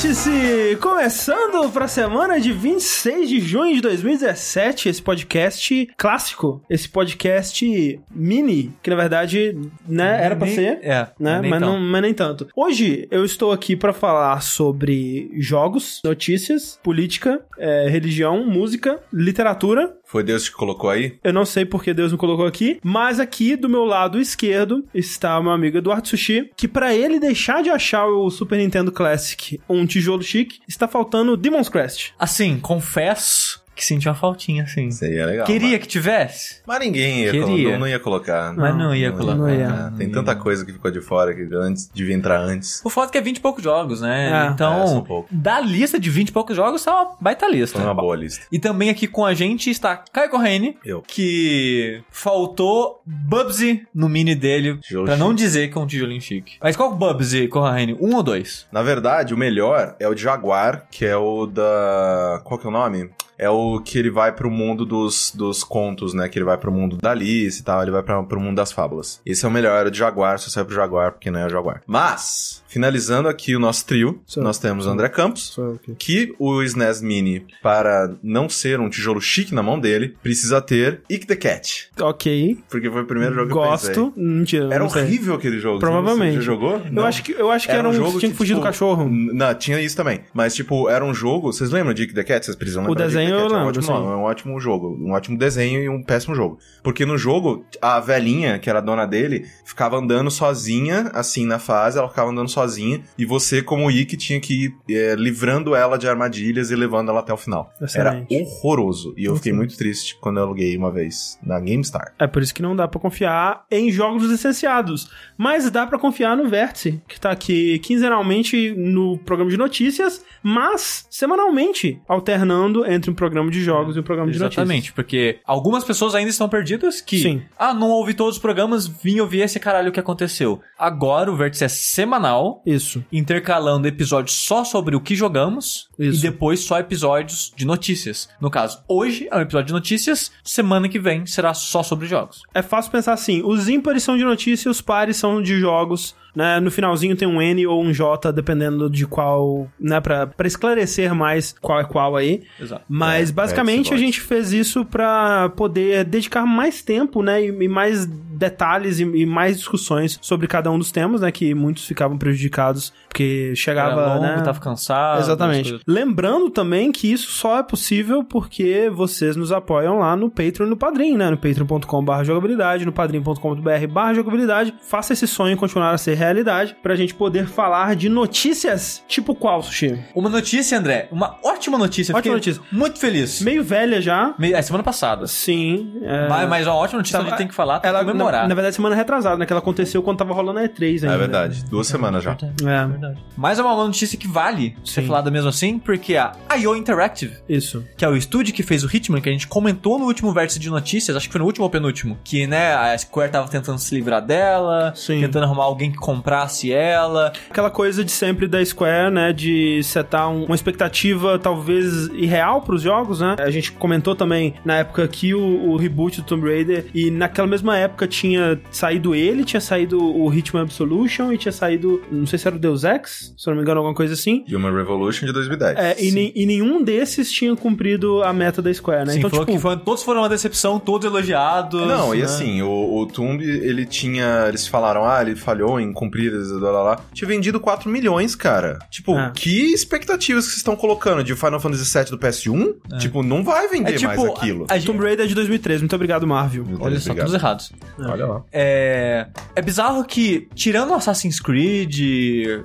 Vértice! Começando pra semana de 26 de junho de 2017, esse podcast clássico, esse podcast mini, que na verdade, né, era pra Nem- ser, É, né, mas, não, mas nem tanto. Hoje eu estou aqui pra falar sobre jogos, notícias, política, é, religião, música, literatura. Foi Deus que colocou aí? Eu não sei porque Deus me colocou aqui, mas aqui do meu lado esquerdo está meu amigo Eduardo Sushi, que pra ele deixar de achar o Super Nintendo Classic um tijolo chique, está faltando Demon's Crest. Assim, confesso que senti uma faltinha, assim. Isso aí é legal. Queria Mas, que tivesse, mas ninguém ia Queria. colocar, não ia colocar. mas não, ia Não colocar. não ia. Ah, tem tanta coisa que ficou de fora que antes devia entrar antes. O fato é que é 20 e poucos jogos, né? É. É, então, poucos. da lista de 20 e poucos jogos, tá uma baita lista. Foi uma boa lista. E também aqui com a gente está Caio Corrêne, Eu. que faltou Bubsy no mini dele, Tijolo pra não dizer que é um tijolinho chique. Mas qual Bubsy, Corrêne? Um ou dois? Na verdade, o melhor é o de Jaguar, que é o da. Qual que é o nome? É o que ele vai pro mundo dos, dos contos, né? Que ele vai pro mundo da Alice e tal, ele vai pra, pro mundo das fábulas. Esse é o melhor, é o de Jaguar, só sai pro Jaguar, porque não é o Jaguar. Mas, finalizando aqui o nosso trio, nós temos o André Campos, que o SNES Mini, para não ser um tijolo chique na mão dele, precisa ter Ick the Cat. Ok. Porque foi o primeiro jogo que eu pensei. Gosto. Mentira. Era horrível aquele jogo. Provavelmente. Você jogou? Eu acho que, eu acho que era, um que tinha que fugir do tipo, cachorro. n- Não, tinha isso também. Mas, tipo, era um jogo. Vocês lembram de Ick the Cat? Vocês precisam O lembrar de Ick the desenho eu Cat. É um lembro, ótimo, sim. nome, é um ótimo jogo. Um ótimo desenho e um péssimo jogo. Porque no jogo, a velhinha, que era a dona dele, ficava andando sozinha, assim, na fase. Ela ficava andando sozinha. E você, como Ick, tinha que ir é, livrando ela de armadilhas e levando ela até o final. Excelente. Era horroroso. E eu fiquei muito triste quando eu aluguei uma vez na GameStar. É por isso que não dá pra confiar em jogos licenciados. Mas dá pra confiar no Vértice, que tá aqui quinzenalmente no programa de notícias, mas semanalmente alternando entre um programa de jogos e um programa de notícias. Exatamente, porque algumas pessoas ainda estão perdidas que, Sim. ah, não ouvi todos os programas, vim ouvir esse caralho que aconteceu. Agora o Vértice é semanal, Isso. intercalando episódios só sobre o que jogamos Isso. e depois só episódios de notícias. No caso, hoje é um episódio de notícias, semana que vem será só sobre jogos. É fácil pensar assim: os ímpares são de notícia, os pares são de jogos. Né? No finalzinho tem um N ou um J, dependendo de qual. Né? Pra, pra esclarecer mais qual é qual aí. Exato. Mas É, basicamente é, a gente fez isso pra poder dedicar mais tempo, né, e, e mais detalhes e, e mais discussões sobre cada um dos temas, né, que muitos ficavam prejudicados porque chegava, Era longo, né, tava cansado. Exatamente. Lembrando também que isso só é possível porque vocês nos apoiam lá no Patreon e no Padrim, né? No patreon.com.br jogabilidade, no padrim.com.br jogabilidade. Faça esse sonho continuar a ser realidade pra gente poder falar de notícias tipo qual, Sushi? Uma notícia, André, uma ótima notícia. Ótima notícia. Muito feliz. Meio velha já. Me- É semana passada. Sim. é- Mas, mas uma ótima notícia Tava- a gente tem que falar, tem Ela, comemorar. na, na verdade, semana retrasada, né? Que ela aconteceu quando tava rolando a E3 ainda. É verdade. Duas semanas já. É, Mas é uma notícia que vale ser Sim. falada mesmo assim, porque a IO Interactive, isso. que é o estúdio que fez o Hitman, que a gente comentou no último vértice de notícias, acho que foi no último ou penúltimo, que, né, a Square tava tentando se livrar dela, Sim. tentando arrumar alguém que comprasse ela. Aquela coisa de sempre da Square, né? De setar um- uma expectativa talvez irreal pros jogos, né? A gente comentou também na época que o, o reboot do Tomb Raider, e naquela mesma época tinha saído ele, tinha saído o Hitman Absolution e tinha saído, não sei se era o Deus Ex, se eu não me engano, alguma coisa assim. Human Revolution de 2010. É, e, nem- e nenhum desses tinha cumprido a meta da Square, né? Sim, então, tipo, que foi- todos foram uma decepção, todos elogiados. Não, e né? assim, o, o Tomb, ele tinha. Eles falaram, ah, ele falhou em cumprir, blá, blá, blá. Tinha vendido 4 milhões, cara. Tipo, É. que expectativas que vocês estão colocando de Final Fantasy VII do PS1? Tipo, não vai vender É tipo, mais aquilo. a- a Tomb Raider é de 2013. Muito obrigado, Marvel. Deus, Olha só, obrigado. todos errados. Olha lá. É, é bizarro que, tirando Assassin's Creed,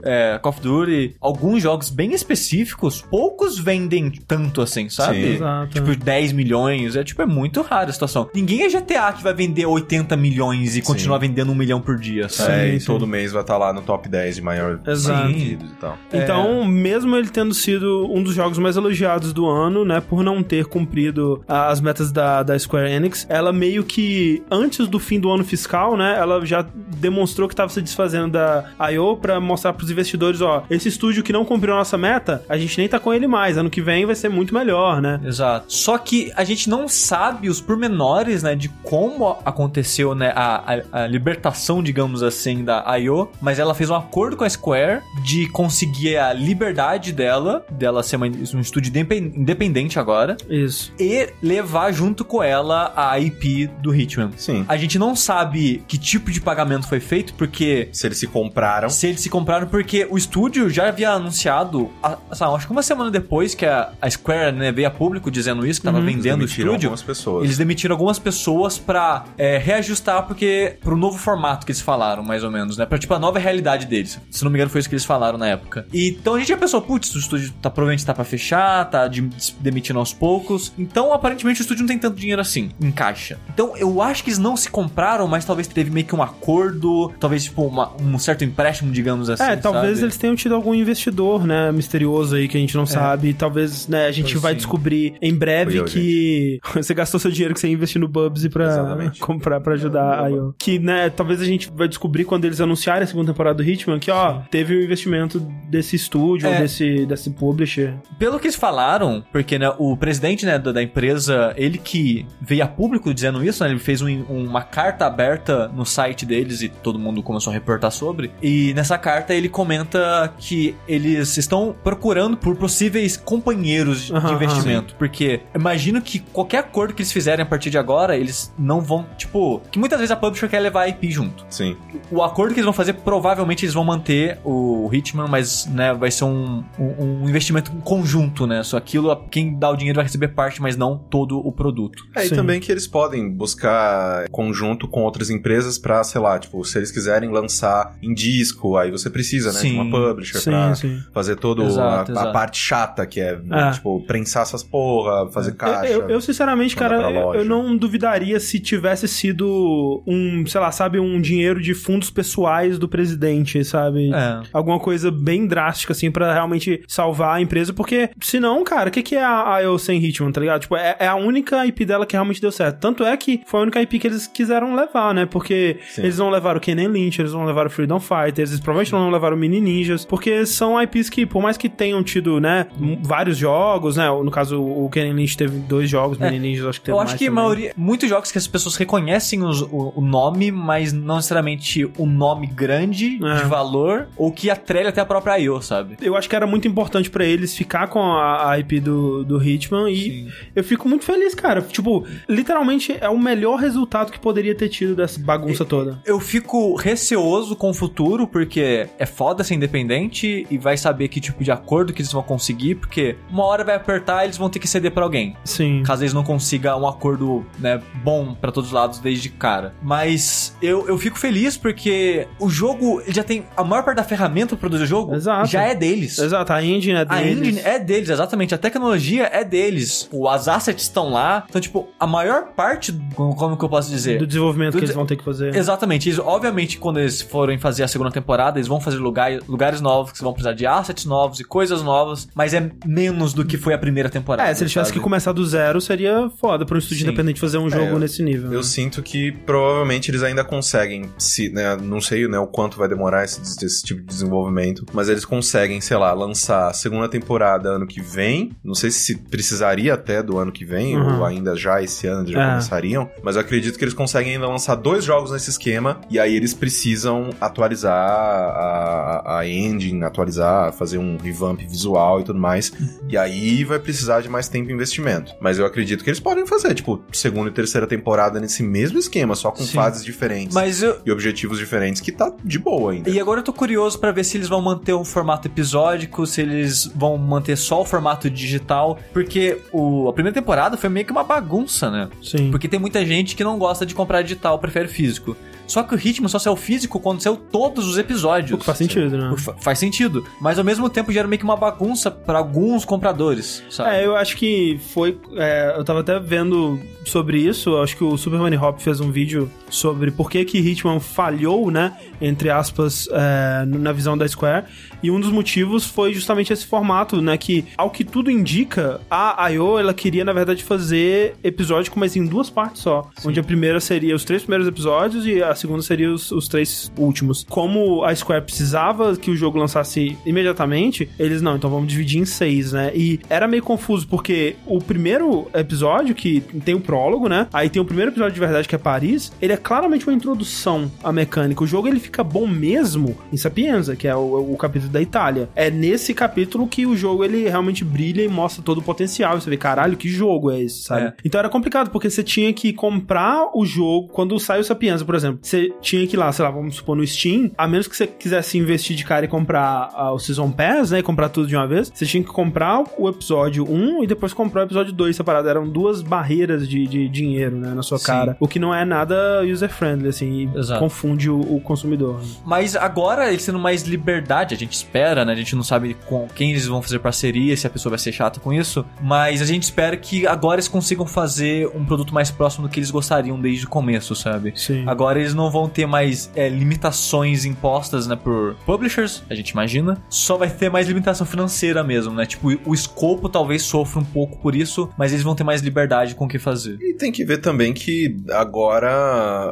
é, Call of Duty, alguns jogos bem específicos, poucos vendem tanto assim, sabe? Sim. Exato. Tipo, 10 milhões. É tipo, é muito raro a situação. Ninguém é GTA que vai vender 80 milhões e continuar vendendo um milhão por dia, sabe? É, Sim, e sim. todo mês vai estar lá no top 10 de maior Exato. vendidos e tal. Então, mesmo ele tendo sido um dos jogos mais elogiados do ano, né, por não ter cumprido as metas da, da Square Enix, ela meio que, antes do fim do do ano fiscal, né, ela já demonstrou que estava se desfazendo da I.O. pra mostrar pros investidores, ó, esse estúdio que não cumpriu a nossa meta, a gente nem tá com ele mais, ano que vem vai ser muito melhor, né? Exato. Só que a gente não sabe os pormenores, né, de como aconteceu, né, a, a, a libertação, digamos assim, da I.O., mas ela fez um acordo com a Square de conseguir a liberdade dela, dela ser uma, um estúdio indepen- independente agora, Isso. e levar junto com ela a IP do Hitman. Sim. A gente não sabe que tipo de pagamento foi feito, porque Se eles se compraram. se eles se compraram, porque o estúdio já havia anunciado, a- sabe, acho que uma semana depois que a, a Square né, veio a público dizendo isso, que tava vendendo o demitiram estúdio. algumas pessoas. Eles demitiram algumas pessoas pra é, reajustar, porque pro novo formato que eles falaram, mais ou menos, né? Pra tipo a nova realidade deles. Se não me engano, foi isso que eles falaram na época. E, então a gente já pensou, putz, o estúdio tá provavelmente tá pra fechar, tá de- demitindo aos poucos. Então, aparentemente, o estúdio não tem tanto dinheiro assim, em caixa. Então, eu acho que eles não se compraram, mas talvez teve meio que um acordo, talvez, tipo, uma- um certo empréstimo, digamos assim. É, talvez sabe? eles tenham tido algum investidor, né, misterioso aí que a gente não sabe. Talvez, né, a gente Pois vai sim. descobrir em breve eu, que você gastou seu dinheiro que você investiu no Bubsy pra Exatamente. comprar, pra ajudar a IO. Que, né, talvez a gente vai descobrir quando eles anunciarem a segunda temporada do Hitman que, ó, teve um investimento desse estúdio, É. desse, desse publisher. Pelo que eles falaram, porque né, o presidente né, da, da empresa, ele que veio a público dizendo isso, né, ele fez um- uma carta aberta no site deles e todo mundo começou a reportar sobre. E nessa carta ele comenta que eles estão procurando por possíveis companheiros de Aham, investimento. Porque imagino que qualquer acordo que eles fizerem a partir de agora, eles não vão, tipo, que muitas vezes a publisher quer levar a IP junto Sim. o acordo que eles vão fazer, provavelmente eles vão manter o Hitman, mas né, vai ser um, um, um investimento conjunto, né? Só aquilo, quem dá o dinheiro vai receber parte, mas não todo o produto. É, e Sim. também que eles podem buscar conjunto com outras empresas pra, sei lá, tipo, se eles quiserem lançar em disco, aí você precisa, né, de Sim. uma publisher Sim, pra sim. fazer toda a, a parte chata, que é, É. tipo, prensar essas porra, fazer caixa. Eu, eu, sinceramente, mandar cara, eu, eu não duvidaria se tivesse sido um, sei lá, sabe, um dinheiro de fundos pessoais do presidente, sabe? É. Alguma coisa bem drástica, assim, pra realmente salvar a empresa, porque senão, cara, o que, que é a IO sem Hitman, tá ligado? Tipo, é, é a única IP dela que realmente deu certo. Tanto é que foi a única IP que eles quiseram levar, né? Porque Sim. eles não levaram o Kenan Lynch, eles não levaram o Freedom Fighters, eles provavelmente não levaram o Mini Ninjas, porque são IPs que, por mais que tenham tido, né, vários jogos, né? No caso, o Kenan Lynch teve dois jogos, É, Mini Ninjas acho que teve Eu acho que também. maioria, muitos jogos que as pessoas reconhecem os- o, o nome, mas não necessariamente o nome grande É. de valor, ou que atrelha até a própria IO, sabe? Eu acho que era muito importante pra eles ficar com a, a IP do, do Hitman e eu fico muito feliz, cara. Tipo, literalmente é o melhor resultado que poderia ter tido dessa bagunça toda. Eu fico receoso com o futuro, porque é foda ser independente e vai saber que tipo de acordo que eles vão conseguir, porque uma hora vai apertar e eles vão ter que ceder pra alguém. Sim. Caso eles não consigam um acordo, né, bom pra todos os lados desde cara. Mas eu, eu fico feliz porque o jogo já tem a maior parte da ferramenta pra produzir o jogo Exato. já é deles. Exato, a engine é A deles. engine é deles, exatamente. A tecnologia é deles. As assets estão lá. Então, tipo, a maior parte, como que eu posso dizer? do desenvolvimento Do que eles vão ter que fazer. Exatamente. Eles, obviamente, quando eles forem fazer a segunda temporada, eles vão fazer lugar, lugares novos, que vão precisar de assets novos e coisas novas, mas é menos do que foi a primeira temporada. É, se eles tivessem que começar do zero, seria foda pra um estúdio Sim. independente fazer um jogo eu- nesse nível. Eu né? sinto que provavelmente eles ainda conseguem, se, né, não sei né, o quanto vai demorar esse, esse tipo de desenvolvimento, mas eles conseguem, sei lá, lançar a segunda temporada ano que vem. Não sei se precisaria até do ano que vem, Uhum. ou ainda já esse ano já É. começariam, mas eu acredito que eles conseguem ainda lançar dois jogos nesse esquema, e aí eles precisam atualizar a, a engine, atualizar, fazer um revamp visual e tudo mais, e aí vai precisar de mais tempo e investimento. Mas eu acredito que eles podem fazer, tipo, segunda e terceira temporada nesse mesmo esquema, só com Sim. fases diferentes Mas eu, e objetivos diferentes, que tá de boa ainda. E agora eu tô curioso pra ver se eles vão manter um formato episódico, se eles vão manter só o formato digital, porque o, a primeira temporada foi meio que uma bagunça, né? Sim. Porque tem muita gente que não gosta de comprar digital, prefere físico. Só que o Hitman só saiu físico quando saiu todos os episódios. O que faz sentido, né? Fa- Faz sentido. Mas ao mesmo tempo gera meio que uma bagunça pra alguns compradores, sabe? É, eu acho que foi. é, eu tava até vendo sobre isso. Acho que o Super Money Hop fez um vídeo sobre por que que Hitman falhou, né? Entre aspas, é, na visão da Square. E um dos motivos foi justamente esse formato, né? Que, ao que tudo indica, a I.O. ela queria, na verdade, fazer episódio, mas em duas partes só. Onde a primeira seria os três primeiros episódios e a segunda seria os, os três últimos. Como a Square precisava que o jogo lançasse imediatamente, eles não, então vamos dividir em seis, né? E era meio confuso, porque o primeiro episódio, que tem o prólogo, né? Aí tem o primeiro episódio de verdade, que é Paris, ele é claramente uma introdução à mecânica. O jogo ele fica bom mesmo em Sapienza, que é o, o capítulo da Itália. É nesse capítulo que o jogo ele realmente brilha e mostra todo o potencial. Você vê, caralho, que jogo é esse, sabe? É. Então era complicado, porque você tinha que comprar o jogo quando saiu o Sapienza, por exemplo. Você tinha que ir lá, sei lá, vamos supor, no Steam, a menos que você quisesse investir de cara e comprar ah, o Season Pass, né? E comprar tudo de uma vez, você tinha que comprar o episódio 1 e depois comprar o episódio 2 separado. Eram duas barreiras de, de dinheiro, né? Na sua Sim. cara. O que não é nada user-friendly, assim, e Exato. confunde o, o consumidor. né? Mas agora eles tendo mais liberdade, a gente espera, né? A gente não sabe com quem eles vão fazer parceria, se a pessoa vai ser chata com isso. Mas a gente espera que agora eles consigam fazer um produto mais próximo do que eles gostariam desde o começo, sabe? Sim. Agora eles não vão ter mais é, limitações impostas, né, por publishers, a gente imagina. Só vai ter mais limitação financeira mesmo, né? Tipo, o escopo talvez sofra um pouco por isso, mas eles vão ter mais liberdade com o que fazer. E tem que ver também que agora,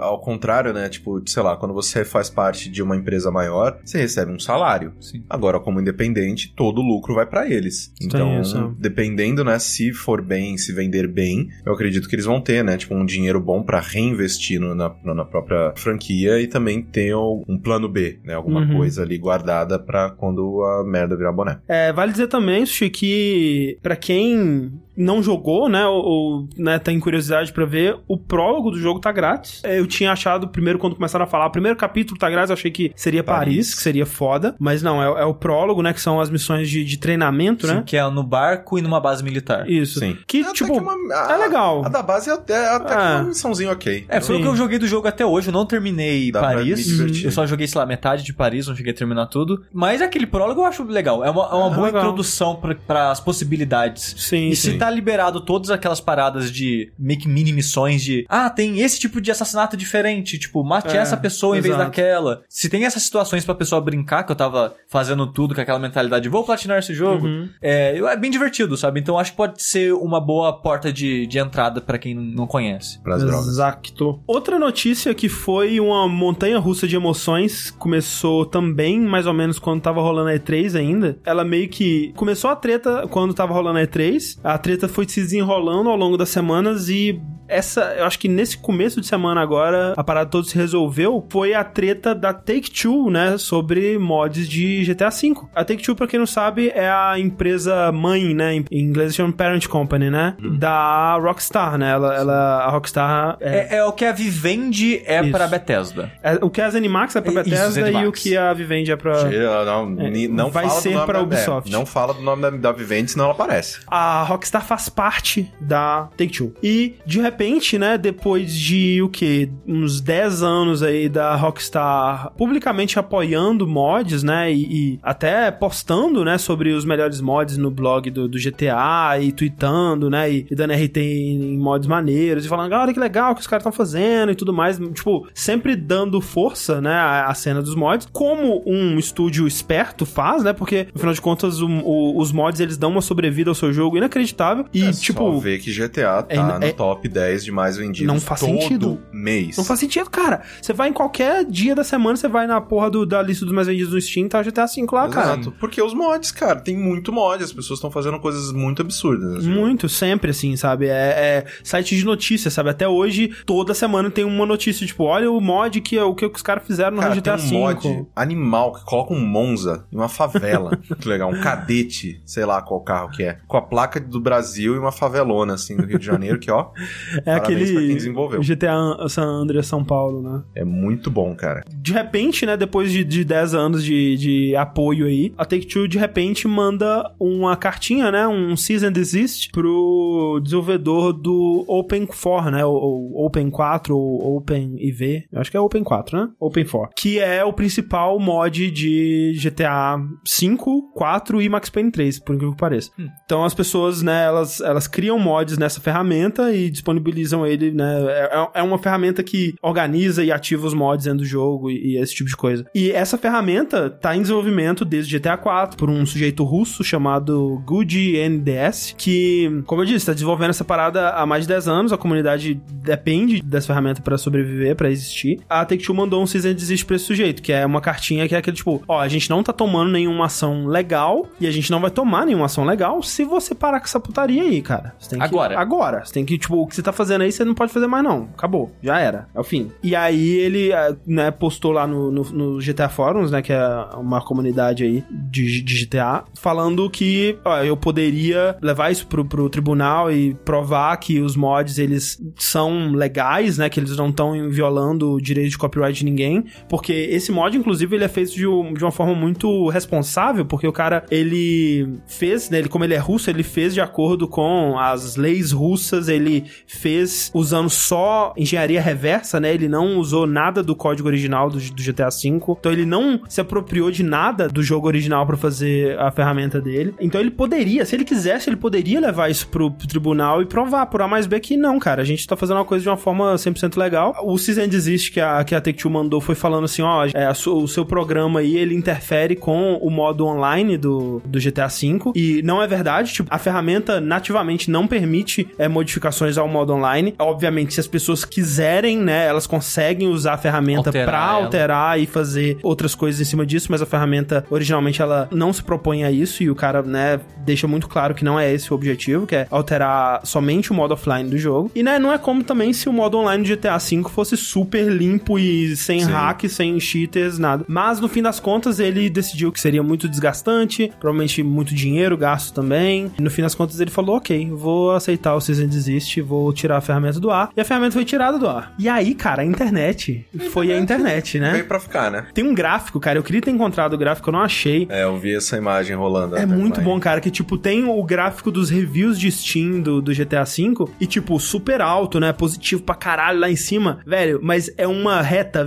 ao contrário, né? Tipo, sei lá, quando você faz parte de uma empresa maior, você recebe um salário. Sim. Agora, como independente, todo o lucro vai pra eles. Então, isso. dependendo, né, se for bem, se vender bem, eu acredito que eles vão ter, né, tipo, um dinheiro bom pra reinvestir no- na, na própria franquia e também ter um plano B, né, alguma Uhum. coisa ali guardada pra quando a merda virar boné. É, vale dizer também, Sushi, que pra quem não jogou, né, ou, ou, né, tem curiosidade pra ver, o prólogo do jogo tá grátis. É, Eu tinha achado, primeiro, quando começaram a falar, o primeiro capítulo tá grátis, eu achei que seria Paris, Paris. que seria foda, mas não, é, é o prólogo, né, que são as missões de, de treinamento, Sim, né? que é no barco e numa base militar. Isso. Sim. Que, Até tipo, que uma- a- é legal. A da base é até, é até que É. uma missãozinha ok. É, foi Sim. o que eu joguei do jogo até hoje. Eu não terminei Dá Paris. Eu só joguei, sei lá, metade de Paris, não cheguei a terminar tudo. Mas aquele prólogo eu acho legal. É uma, é uma É boa legal. introdução para as possibilidades. Sim, E sim. se tá liberado todas aquelas paradas de meio que mini missões de ah, tem esse tipo de assassinato diferente, tipo, mate É, essa pessoa em vez exato. daquela. Se tem essas situações pra pessoa brincar, que eu tava fazendo tudo com aquela mentalidade de vou platinar esse jogo, Uhum. é, eu- é bem divertido, sabe? Então acho que pode ser uma boa porta de, de entrada pra quem não conhece. Pras drogas. Exato. Outra notícia que foi uma montanha russa de emoções, começou também mais ou menos quando tava rolando a E3 ainda. Ela meio que começou a treta quando tava rolando a E3. A treta foi se desenrolando ao longo das semanas e essa, eu acho que nesse começo de semana agora, a parada toda se resolveu, foi a treta da Take-Two, né, sobre mods de GTA V. A Take-Two, pra quem não sabe, é a empresa mãe, né, em inglês chama Parent Company, né, da Rockstar, né, ela, ela a Rockstar é, É, é o que a Vivendi é Isso. pra Bethesda. é- o que a Zenimax é pra Isso, Bethesda e Zenimax. o que a Vivendi é pra... Não, É, ni- não vai fala do ser nome pra da- Ubisoft. é, não fala do nome da, da Vivendi, senão ela aparece. a Rockstar faz parte da Take-Two. E, de repente, né, depois de, o quê? Uns 10 anos aí da Rockstar publicamente apoiando mods, né, e, e até postando, né, sobre os melhores mods no blog do, do GTA e tweetando, né, e, e dando RT em, em mods maneiros e falando, olha que legal que os caras estão fazendo e tudo mais. Tipo, sempre dando força, né, à, à cena dos mods, como um estúdio esperto faz, né, porque, afinal de contas, o- o- os mods, eles dão uma sobrevida ao seu jogo inacreditável e, é tipo... só ver que GTA tá é- no é- top 10 de mais vendidos Não faz todo sentido. mês. Não faz sentido, cara. Você vai em qualquer dia da semana, você vai na porra do- da lista dos mais vendidos no Steam, tá GTA V lá, cara. Exato. Porque os mods, cara, tem muito mod, as pessoas estão fazendo coisas muito absurdas. jogo. Muito, sempre, assim, sabe? É, é site de notícias, sabe? Até hoje, toda semana tem uma notícia, tipo, olha o mod que o que os caras fizeram no Cara, GTA tem um V. mod animal que coloca um Monza em uma favela. que legal, um cadete, sei lá qual carro que é. Com a placa do Brasil e uma favelona, assim, do Rio de Janeiro, que ó. É Parabéns pra quem aquele desenvolveu. GTA San Andreas São Paulo, né? É muito bom, cara. De repente, né, depois de, de 10 anos de, de apoio aí, a Take-Two de repente manda uma cartinha, né, um cease and desist pro desenvolvedor do Open 4, né, ou, ou Open 4 ou Open IV, eu acho que é Open 4, né? Open 4, que é o principal mod de GTA 5, 4 e Max Payne 3, por incrível que pareça. Então as pessoas, né, elas, elas criam mods nessa ferramenta e disponibilizam ele, né, é, é uma ferramenta que organiza e ativa os mods dentro do jogo e, e esse tipo de coisa. E essa ferramenta tá em desenvolvimento desde GTA 4 por um sujeito russo chamado Gudi NDS, que, como eu disse, tá desenvolvendo essa parada há mais de 10 anos, a comunidade depende dessa ferramenta pra sobreviver, pra existir. A Take-Two mandou um cease and desist pra esse sujeito, que é uma cartinha que é aquele tipo, ó, a gente não tá tomando nenhuma ação legal e a gente não vai tomar nenhuma ação legal se você parar com essa putaria aí, cara. Você tem que- Agora. Agora. Você tem que, tipo, o que você tá fazendo aí, você não pode fazer mais não. Acabou. Já era. É o fim. E aí ele, eh, né, postou lá no, no, no GTA Forums, né, que é uma comunidade aí de, de GTA, falando que, ó, eu poderia levar isso pro, pro tribunal e provar que os mods, eles são legais, né, que eles não estão violando o direito de copyright de ninguém, porque esse mod, inclusive, ele é feito de, um- de uma forma muito responsável, porque o cara, ele fez, né, ele, como ele é russo, ele fez de acordo com as leis russas, ele fez usando só engenharia reversa, né, ele não usou nada do código original do, do GTA V, então ele não se apropriou de nada do jogo original pra fazer a ferramenta dele. Então ele poderia, se ele quisesse, ele poderia levar isso pro, pro tribunal e provar por A mais B que não, cara, a gente tá fazendo uma coisa de uma forma 100% legal. O and Desist que a, que a Take-Two mandou foi falando assim, ó, é, o seu programa aí, ele interfere com o modo online do, do GTA V e não é verdade, tipo, a ferramenta nativamente não permite é, modificações ao modo online. Obviamente, se as pessoas quiserem, né, elas conseguem usar a ferramenta Alterar pra ela. alterar e fazer outras coisas em cima disso, mas a ferramenta originalmente ela não se propõe a isso e o cara, né, deixa muito claro que não é esse o objetivo, que é alterar somente o modo offline do jogo. E né, não é como também se o modo online do GTA V fosse super limpo e sem Sim. hack, sem cheaters, nada. Mas no fim das contas ele decidiu que seria muito desgastante, provavelmente muito dinheiro gasto também. E no fim das contas ele falou: "OK, vou aceitar o Season Desist, vou tirar a ferramenta do ar". E a ferramenta foi tirada do ar. E aí, cara, a internet foi a internet, né? Veio pra ficar, né? Tem um gráfico, cara. Eu queria ter encontrado o gráfico, eu não achei. É, eu vi essa imagem rolando. É muito bom, cara, que tipo, tem o gráfico dos reviews de Steam do, do GTA V e tipo, super alto, né? Positivo pra caralho lá em cima, velho, mas é uma reta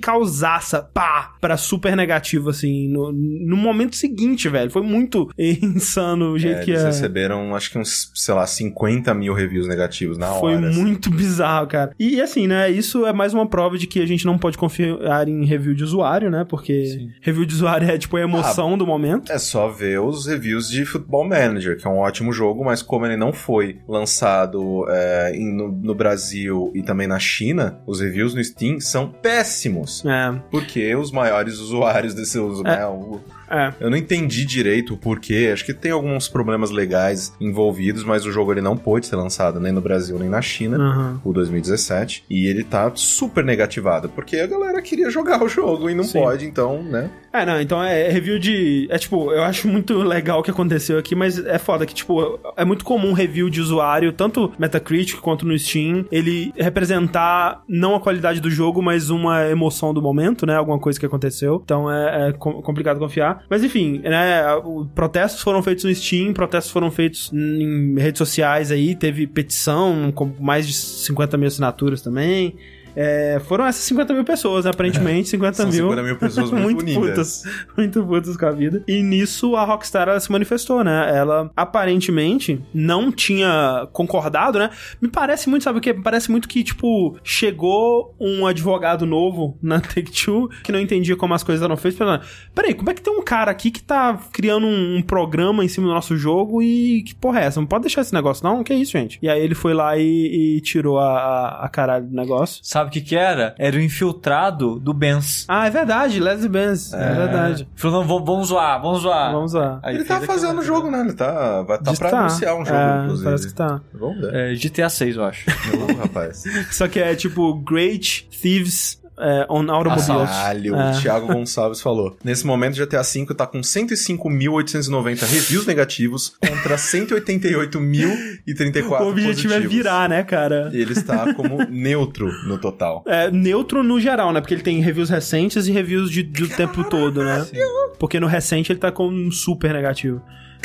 verticalzaça, pá, pra super negativo, assim, no, no momento seguinte, velho. Foi muito insano o jeito É, que eles é. receberam, acho que uns, sei lá, 50 mil reviews negativos na Foi hora. assim. muito bizarro, cara. E assim, né? Isso é mais uma prova de que a gente não pode confiar em review de usuário, né? Porque review de usuário é tipo a emoção do momento. É só ver os reviews de Football Manager, que é um ótimo jogo, mas como ele não foi lançado é, no, no Brasil e também na China, os reviews no Steam são péssimos. É, Porque os maiores usuários desse uso, né? o- é. Eu não entendi direito o porquê. Acho que tem alguns problemas legais envolvidos, mas o jogo ele não pôde ser lançado nem no Brasil nem na China. Aham. O 2017. E ele tá super negativado. Porque a galera queria jogar o jogo e não Sim. pode, então, né? É, não, então é review de. É tipo, eu acho muito legal o que aconteceu aqui, mas é foda que, tipo, é muito comum review de usuário, tanto Metacritic quanto no Steam, ele representar não a qualidade do jogo, mas uma emoção do momento, né? Alguma coisa que aconteceu. Então é, é com- complicado confiar. Mas enfim, né? Protestos foram feitos no Steam, protestos foram feitos em redes sociais aí, teve petição com mais de 50 mil assinaturas também. É, foram essas 50 mil pessoas, né? aparentemente, 50 São mil. 50 mil pessoas muito, unidas. putas, muito putas com a vida. E nisso a Rockstar ela se manifestou, né? Ela aparentemente não tinha concordado, né? Me parece muito, sabe o que? Me parece muito que, tipo, chegou um advogado novo na Take-Two que não entendia como as coisas eram feitas. Pensando, Peraí, como é que tem um cara aqui que tá criando um, um programa em cima do nosso jogo e que porra é essa? Não pode deixar esse negócio, não? Que isso, gente? E aí ele foi lá e, e tirou a, a, a caralho do negócio. Sabe o que que era? Era o infiltrado do Benz. Ah, é verdade, Leslie Benz. É, verdade. Falou, não, vamos, vamos zoar, vamos zoar. Vamos lá. Aí Ele tá fazendo o jogo, né? Ele tá, vai tá pra tá. anunciar um jogo, É, inclusive. Parece que tá. Vamos ver. É, GTA 6, eu acho. Ô, rapaz. Só que é tipo Great Thieves é, on automobiles. Caralho, É. o Thiago Gonçalves falou. Nesse momento, GTA V tá com 105.890 reviews negativos contra 188.034 O objetivo é positivos. virar, né, cara? E ele está como neutro no total. É, neutro no geral, né? Porque ele tem reviews recentes e reviews de, do tempo todo, né? Porque no recente ele tá com um super negativo.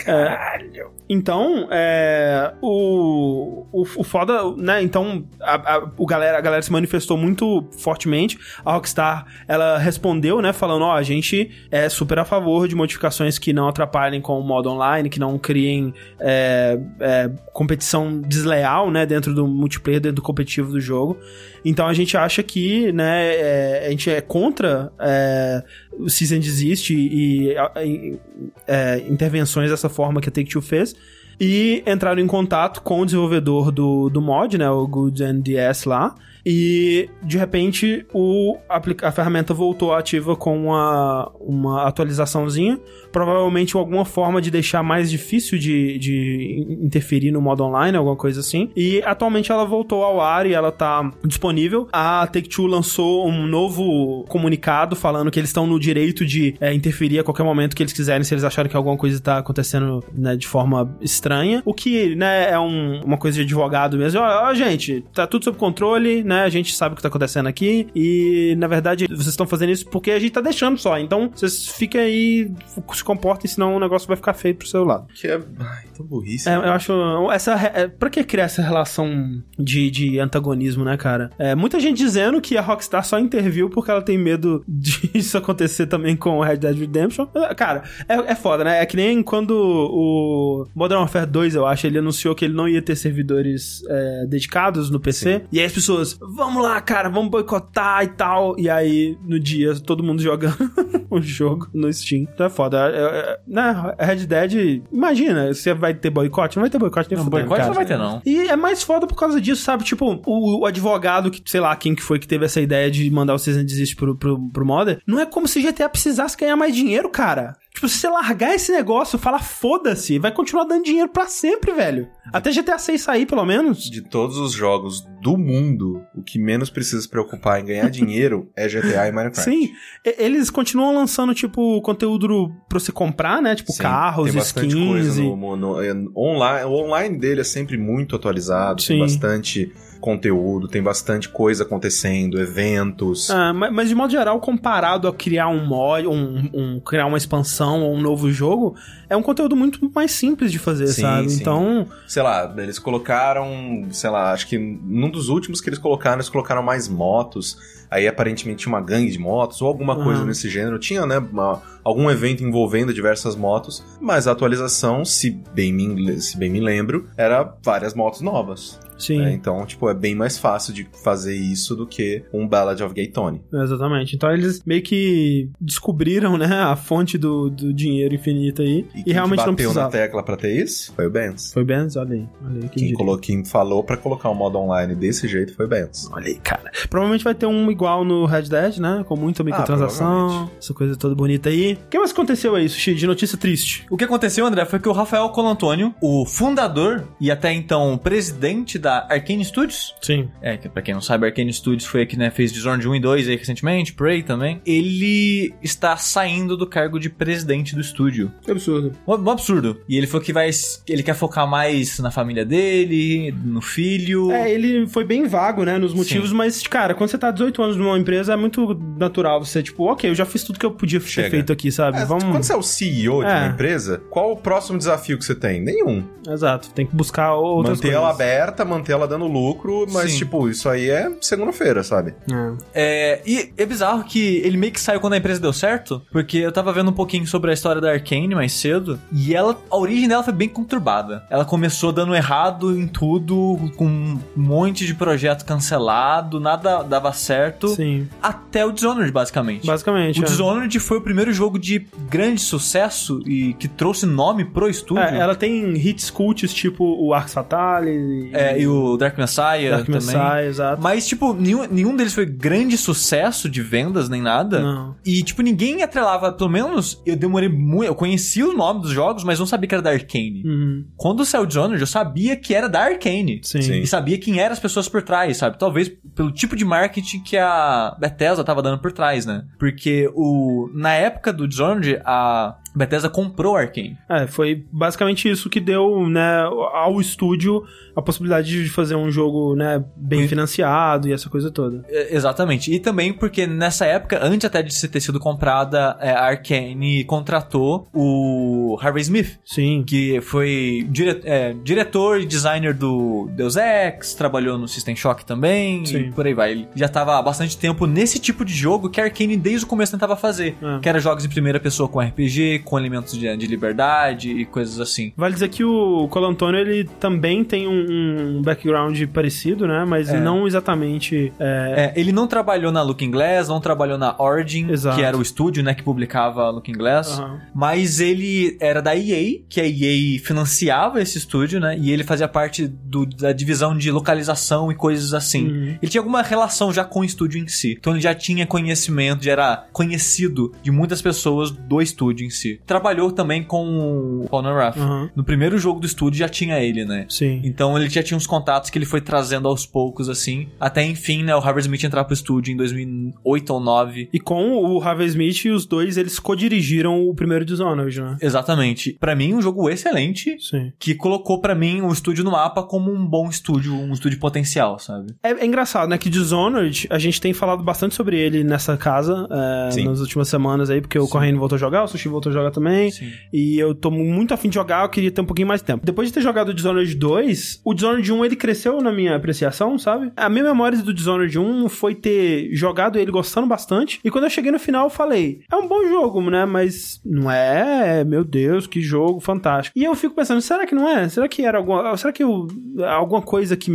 É, então, é, o, o, o foda, né? Então, a, a, o galera, a galera se manifestou muito fortemente. A Rockstar, ela respondeu, né? Falando, ó, a gente é super a favor de modificações que não atrapalhem com o modo online, que não criem é, é, competição desleal, né? Dentro do multiplayer, dentro do competitivo do jogo. Então a gente acha que, né, é, a gente é contra é, o Season Desist e, e é, intervenções dessa forma que a Take-Two fez. E entraram em contato com o desenvolvedor do, do mod, né, o Good NDS lá. E, de repente, o, a, a ferramenta voltou ativa com uma, uma atualizaçãozinha. Provavelmente alguma forma de deixar mais difícil de, de interferir no modo online, alguma coisa assim. E, atualmente, ela voltou ao ar e ela tá disponível. A Take-Two lançou um novo comunicado falando que eles estão no direito de é, interferir a qualquer momento que eles quiserem, se eles acharem que alguma coisa tá acontecendo né, de forma estranha. O que, né, é um, uma coisa de advogado mesmo. Ó, ó, gente, tá tudo sob controle, né? A gente sabe o que tá acontecendo aqui. E, na verdade, vocês estão fazendo isso porque a gente tá deixando só. Então, vocês fiquem aí, se comportem, senão o negócio vai ficar feio pro seu lado. Que é. Ai, tão burrice. É, eu acho. Essa, é, pra que criar essa relação de, de antagonismo, né, cara? É, muita gente dizendo que a Rockstar só interviu porque ela tem medo disso acontecer também com o Red Dead Redemption. É, Cara, é, é foda, né? É que nem quando o Modern Warfare 2, eu acho, ele anunciou que ele não ia ter servidores é, dedicados no PC. Sim. E aí as pessoas, vamos lá, cara, vamos boicotar e tal. E aí, no dia, todo mundo jogando o jogo no Steam. Então é foda. É, é, né, Red Dead, imagina, você vai ter boicote? Não vai ter boicote nem Não, fudendo, boicote cara. não vai ter, não. E é mais foda por causa disso, sabe? Tipo, o, o advogado, que sei lá quem que foi que teve essa ideia de mandar o Season Desist pro, pro, pro modder, não é como se GTA precisasse ganhar mais dinheiro, cara. Tipo, se você largar esse negócio, falar foda-se, vai continuar dando dinheiro pra sempre, velho. Até GTA 6 sair, pelo menos. De todos os jogos do mundo, o que menos precisa se preocupar em ganhar dinheiro é GTA e Minecraft. Sim, E- eles continuam lançando, tipo, conteúdo pra você comprar, né? Tipo, Sim, carros, tem bastante skins coisa e... no, no- é, online. O online dele é sempre muito atualizado, Sim. tem bastante conteúdo, tem bastante coisa acontecendo, eventos. Ah, mas, mas de modo geral, comparado a criar um mod, um, um- criar uma expansão ou um novo jogo, é um conteúdo muito mais simples de fazer, Sim, sabe? sim. Então, Sei lá, eles colocaram, sei lá, acho que num dos últimos que eles colocaram, eles colocaram mais motos. Aí aparentemente tinha uma gangue de motos ou alguma Aham. coisa nesse gênero. Tinha, né, uma- algum evento envolvendo diversas motos, mas a atualização, se bem me, se bem me lembro, era várias motos novas. Sim. né? Então, tipo, é bem mais fácil de fazer isso do que um Ballad of Gay Tony. Exatamente. Então eles meio que descobriram, né, a fonte do, do dinheiro infinito aí. E, quem realmente não bateu na precisava. tecla pra ter isso foi o Benz. Foi Benz? Olha aí. Olha aí quem Quem, diria. colo- quem falou pra colocar o modo online desse jeito foi o Benz. Olha aí, cara. Provavelmente vai ter um igual no Red Dead, né? Com muita microtransação, Ah, essa coisa toda bonita aí. O que mais aconteceu aí, Sushi, de notícia triste? O que aconteceu, André, foi que o Rafael Colantônio, o fundador e até então presidente da Arkane Studios, Sim. é, que pra quem não sabe, Arkane Studios foi a que né, fez Dishonored 1 e 2 aí recentemente, Prey também, ele está saindo do cargo de presidente do estúdio. Que absurdo. Um, um absurdo. E ele falou que vai. Ele quer focar mais na família dele, no filho. É, ele foi bem vago, né, nos motivos, mas, cara, quando você tá 18 anos numa empresa, é muito natural você, tipo, ok, eu já fiz tudo que eu podia ter Chega. feito aqui, sabe? É, Vamos. Quando você é o CEO de É. uma empresa, qual o próximo desafio que você tem? Nenhum. Exato, tem que buscar outras manter coisas. ela aberta, manter ela dando lucro, mas, Sim. tipo, isso aí é segunda-feira, sabe? É. É, e é bizarro que ele meio que saiu quando a empresa deu certo, porque eu tava vendo um pouquinho sobre a história da Arkane mais cedo, e ela, a origem dela foi bem conturbada. Ela começou dando errado em tudo, com um monte de projeto cancelado, nada dava certo, Sim, até o Dishonored, basicamente. basicamente. O é. Dishonored foi o primeiro jogo de grande sucesso e que trouxe nome pro estúdio. É, ela tem hits cults tipo o Arx Fatale. É, e o Dark Messiah Dark também. Messiah, exato. Mas, tipo, nenhum, nenhum deles foi grande sucesso de vendas, nem nada. Não. E, tipo, ninguém atrelava, pelo menos, eu demorei muito. Eu conhecia o nome dos jogos, mas não sabia que era da Arcane. Uhum. Quando saiu Dishonored, eu sabia que era da Arcane. Sim. Sim. E sabia quem eram as pessoas por trás, sabe? Talvez pelo tipo de marketing que a Bethesda tava dando por trás, né? Porque o na época do Dishonored, a Bethesda comprou a Arcane. É, foi basicamente isso que deu, né, ao estúdio a possibilidade de fazer um jogo, né, bem financiado e essa coisa toda. É, Exatamente. E também porque nessa época, antes até de ter sido comprada, é, a Arcane contratou o Harvey Smith, Sim. que foi dire- é, diretor e designer do Deus Ex, trabalhou no System Shock também, Sim. e por aí vai. Ele já tava há bastante tempo nesse tipo de jogo que a Arcane desde o começo tentava fazer. É. Que era jogos em primeira pessoa com RPG, com elementos de, de liberdade e coisas assim. Vale dizer que o Colantônio, ele também tem um, um background parecido, né, mas É. não exatamente... é, É, ele não trabalhou na Looking Glass, não trabalhou na Origin, Exato. que era o estúdio, né, que publicava Looking Glass. aham. Mas ele era da EA, que a EA financiava esse estúdio, né? E ele fazia parte do- da divisão de localização e coisas assim. Uhum. Ele tinha alguma relação já com o estúdio em si. Então ele já tinha conhecimento, já era conhecido de muitas pessoas do estúdio em si. Trabalhou também com o Honor Raff. Aham. No primeiro jogo do estúdio já tinha ele, né? Sim. Então ele já tinha uns contatos que ele foi trazendo aos poucos, assim. Até enfim, né? O Harvard Smith entrar pro estúdio em 2008 ou 2009. E com o Harvey Smith, os dois, eles co-dirigiram o primeiro Dishonored, né? Exatamente. Pra mim, um jogo excelente. Sim. Que colocou pra mim o estúdio no mapa como um bom estúdio, um estúdio potencial, sabe? É, é engraçado, né? Que Dishonored, a gente tem falado bastante sobre ele nessa casa é, nas últimas semanas aí, porque o Corrêa voltou a jogar, o Sushi voltou a jogar também. Sim. E eu tô muito afim de jogar, eu queria ter um pouquinho mais de tempo. Depois de ter jogado o Dishonored 2, o Dishonored 1 ele cresceu na minha apreciação, sabe? A minha memória do Dishonored 1 foi ter jogado ele gostando bastante. E quando eu cheguei no final, eu falei: é um bom jogo, né? Mas não é, meu Deus, que jogo fantástico. E eu fico pensando: será que não é? Será que era alguma. Será que eu- alguma coisa que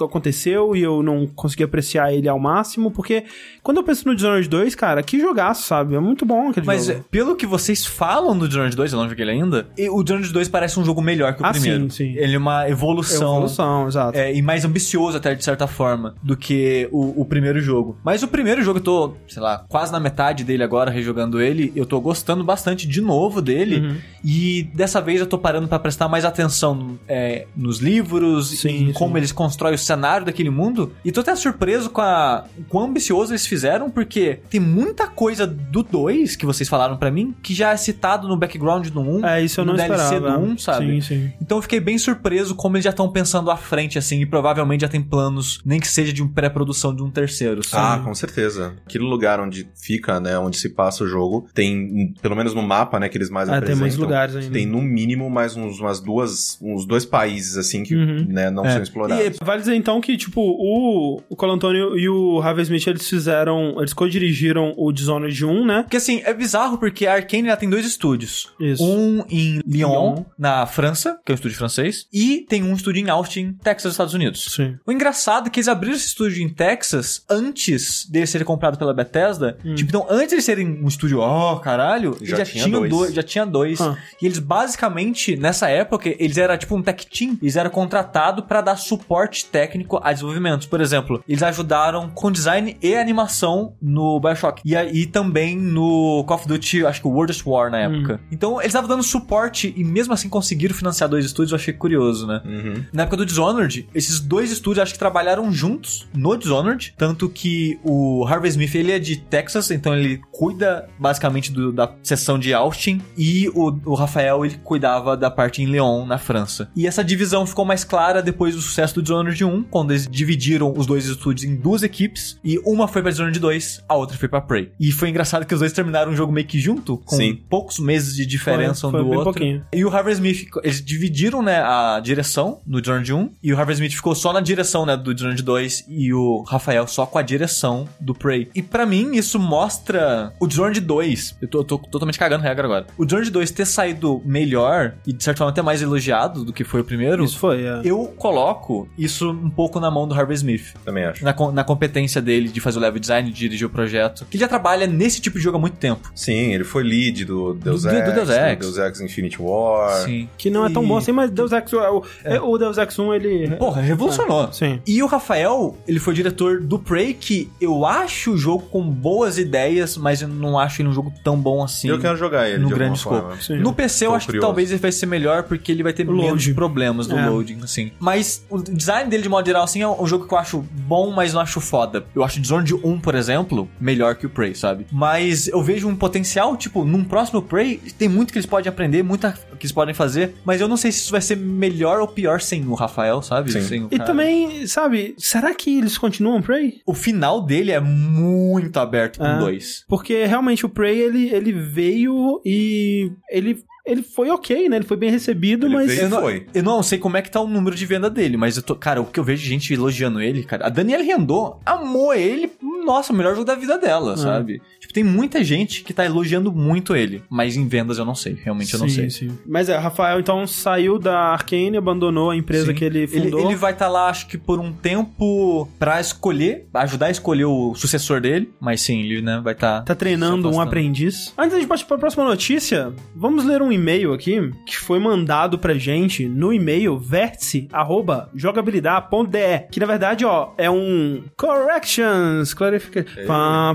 aconteceu e eu não consegui apreciar ele ao máximo? Porque quando eu penso no Dishonored 2, cara, que jogaço, sabe? É muito bom aquele Mas jogo. é, pelo que vocês falam do Dishonored 2, eu não joguei ele ainda, e o Dishonored 2 parece um jogo melhor que o Ah, primeiro. sim, sim. Ele é uma evolução. Evolução, exato. é, e mais ambicioso até de certa forma do que o, o primeiro jogo. Mas o primeiro jogo eu tô, sei lá, quase na metade dele agora, rejogando ele. Eu tô gostando bastante de novo dele. Uhum. E dessa vez eu tô parando pra prestar mais atenção é, nos livros, Sim, em como sim. eles constroem o cenário daquele mundo. E tô até surpreso com a o quão ambicioso eles fizeram, porque tem muita coisa do 2 que vocês falaram pra mim que já é citado no background do 1. É, isso eu no não DLC esperava. do 1, sabe? Sim, sim. Então eu fiquei bem surpreso como eles já estão pensando à frente, assim, e provavelmente já tem planos, nem que seja de um pré-produção de um terceiro. sabe? Ah, com certeza. Aquele lugar onde fica, né, onde se passa o jogo, tem, pelo menos no mapa, né, que eles mais Ah, tem apresentam. muitos lugares ainda. Tem no mínimo mais uns, umas duas, uns dois países, assim, que, Uhum. né, não É. são explorados. E vale dizer então que, tipo, o, o Cole Antônio e o Harvey Smith, eles fizeram, eles co-dirigiram o Dishonored 1, né? Porque assim, é bizarro porque a Arkane ela tem dois estúdios. Isso. Um em Lyon, Lyon. na França, que é um estúdio francês, e tem um estúdio em Austin, Texas, Estados Unidos. Sim. O engraçado é que eles abriram esse estúdio em Texas antes dele ser comprado pela Bethesda. Tipo, então, antes de serem um estúdio, ó, caralho, eles Já já, tinha tinham dois. dois. já tinha dois. E eles basicamente, nessa época, eles eram tipo um tech team. Eles eram contratados pra dar suporte técnico a desenvolvimentos. Por exemplo, eles ajudaram com design e animação no Bioshock. E aí também no Call of Duty, acho que o World of War na época. Então, eles estavam dando suporte e mesmo assim conseguiram financiar dois estúdios, eu achei curioso, né? Uhum. Na época do Dishonored, esses dois estúdios acho que trabalharam juntos no Dishonored, tanto que o Harvey Smith ele é de Texas, então ele cuida basicamente do- da seção de Austin e o, o Rafael ele cuidava da parte em Lyon, na França. E essa divisão ficou mais clara depois do sucesso do Dishonored 1, quando eles dividiram os dois estúdios em duas equipes e uma foi pra Dishonored 2, a outra foi pra Prey. E foi engraçado que os dois terminaram o jogo meio que junto, com Sim. Poucos meses de diferença Foi- um foi do bem outro. pouquinho. E o Harvey Smith, eles dividiram, né, a direção no Dishonored 1, e o Harvey Smith ficou só na direção, né, do Dishonored 2, e o Rafael só com a direção do Prey. E pra mim, isso mostra o Dishonored 2, eu tô, tô totalmente cagando regra agora, o Dishonored 2 ter saído melhor, e de certa forma até mais elogiado do que foi o primeiro, Isso foi, é. eu coloco isso um pouco na mão do Harvey Smith. Também acho. Na, na competência dele de fazer o level design, de dirigir o projeto. Que ele já trabalha nesse tipo de jogo há muito tempo. Sim, ele foi lead do, do Deus Do- Ex, do Deus Ex. Deus Ex Infinity War. Sim. Que não é tão E- bom assim, mas Deus Ex, o, o Deus Ex 1, ele... Porra, revolucionou. Sim. E o Rafael, ele foi diretor do Prey, que eu acho o jogo com boas ideias, mas eu não acho ele um jogo tão bom assim. Eu quero jogar ele no grande escopo. No PC eu acho curioso. que talvez ele vai ser melhor porque ele vai ter O menos problemas do É. loading, assim. Mas o design dele, de modo geral, assim, é um jogo que eu acho bom, mas não acho foda. Eu acho Dishonored 1, por exemplo, melhor que o Prey, sabe? Mas eu vejo um potencial, tipo, num próximo Prey, tem muito que eles podem aprender, muita que eles podem fazer, mas eu não sei se isso vai ser melhor ou pior sem o Rafael, sabe? Sim. Sem o E cara. também, sabe, será que eles continuam Prey? O final dele é muito aberto com É. dois. Porque realmente o Prey, ele, ele veio e ele, ele foi ok, né? Ele foi bem recebido, Ele mas... Eu não, foi. eu não sei como é que tá o número de venda dele, mas eu tô, cara, o que eu vejo de gente elogiando ele, cara, a Daniela Rendon amou ele, nossa, o melhor jogo da vida dela, sabe? Tipo, tem muita gente que tá elogiando muito ele, mas em vendas eu não sei, realmente eu não sei. sim. Mas é, Rafael então saiu da Arkane, abandonou a empresa Sim. que ele Ele, fundou. ele vai estar lá, acho que por um tempo pra escolher, ajudar a escolher o sucessor dele, mas sim, ele, né, vai estar Tá treinando um aprendiz. Antes da gente partir pra próxima notícia, vamos ler um e-mail aqui que foi mandado pra gente no e-mail vértice.jogabilidade.de que na verdade, ó, é um corrections, clarification. Ei, Pá,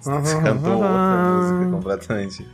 Você cantou outra música completamente.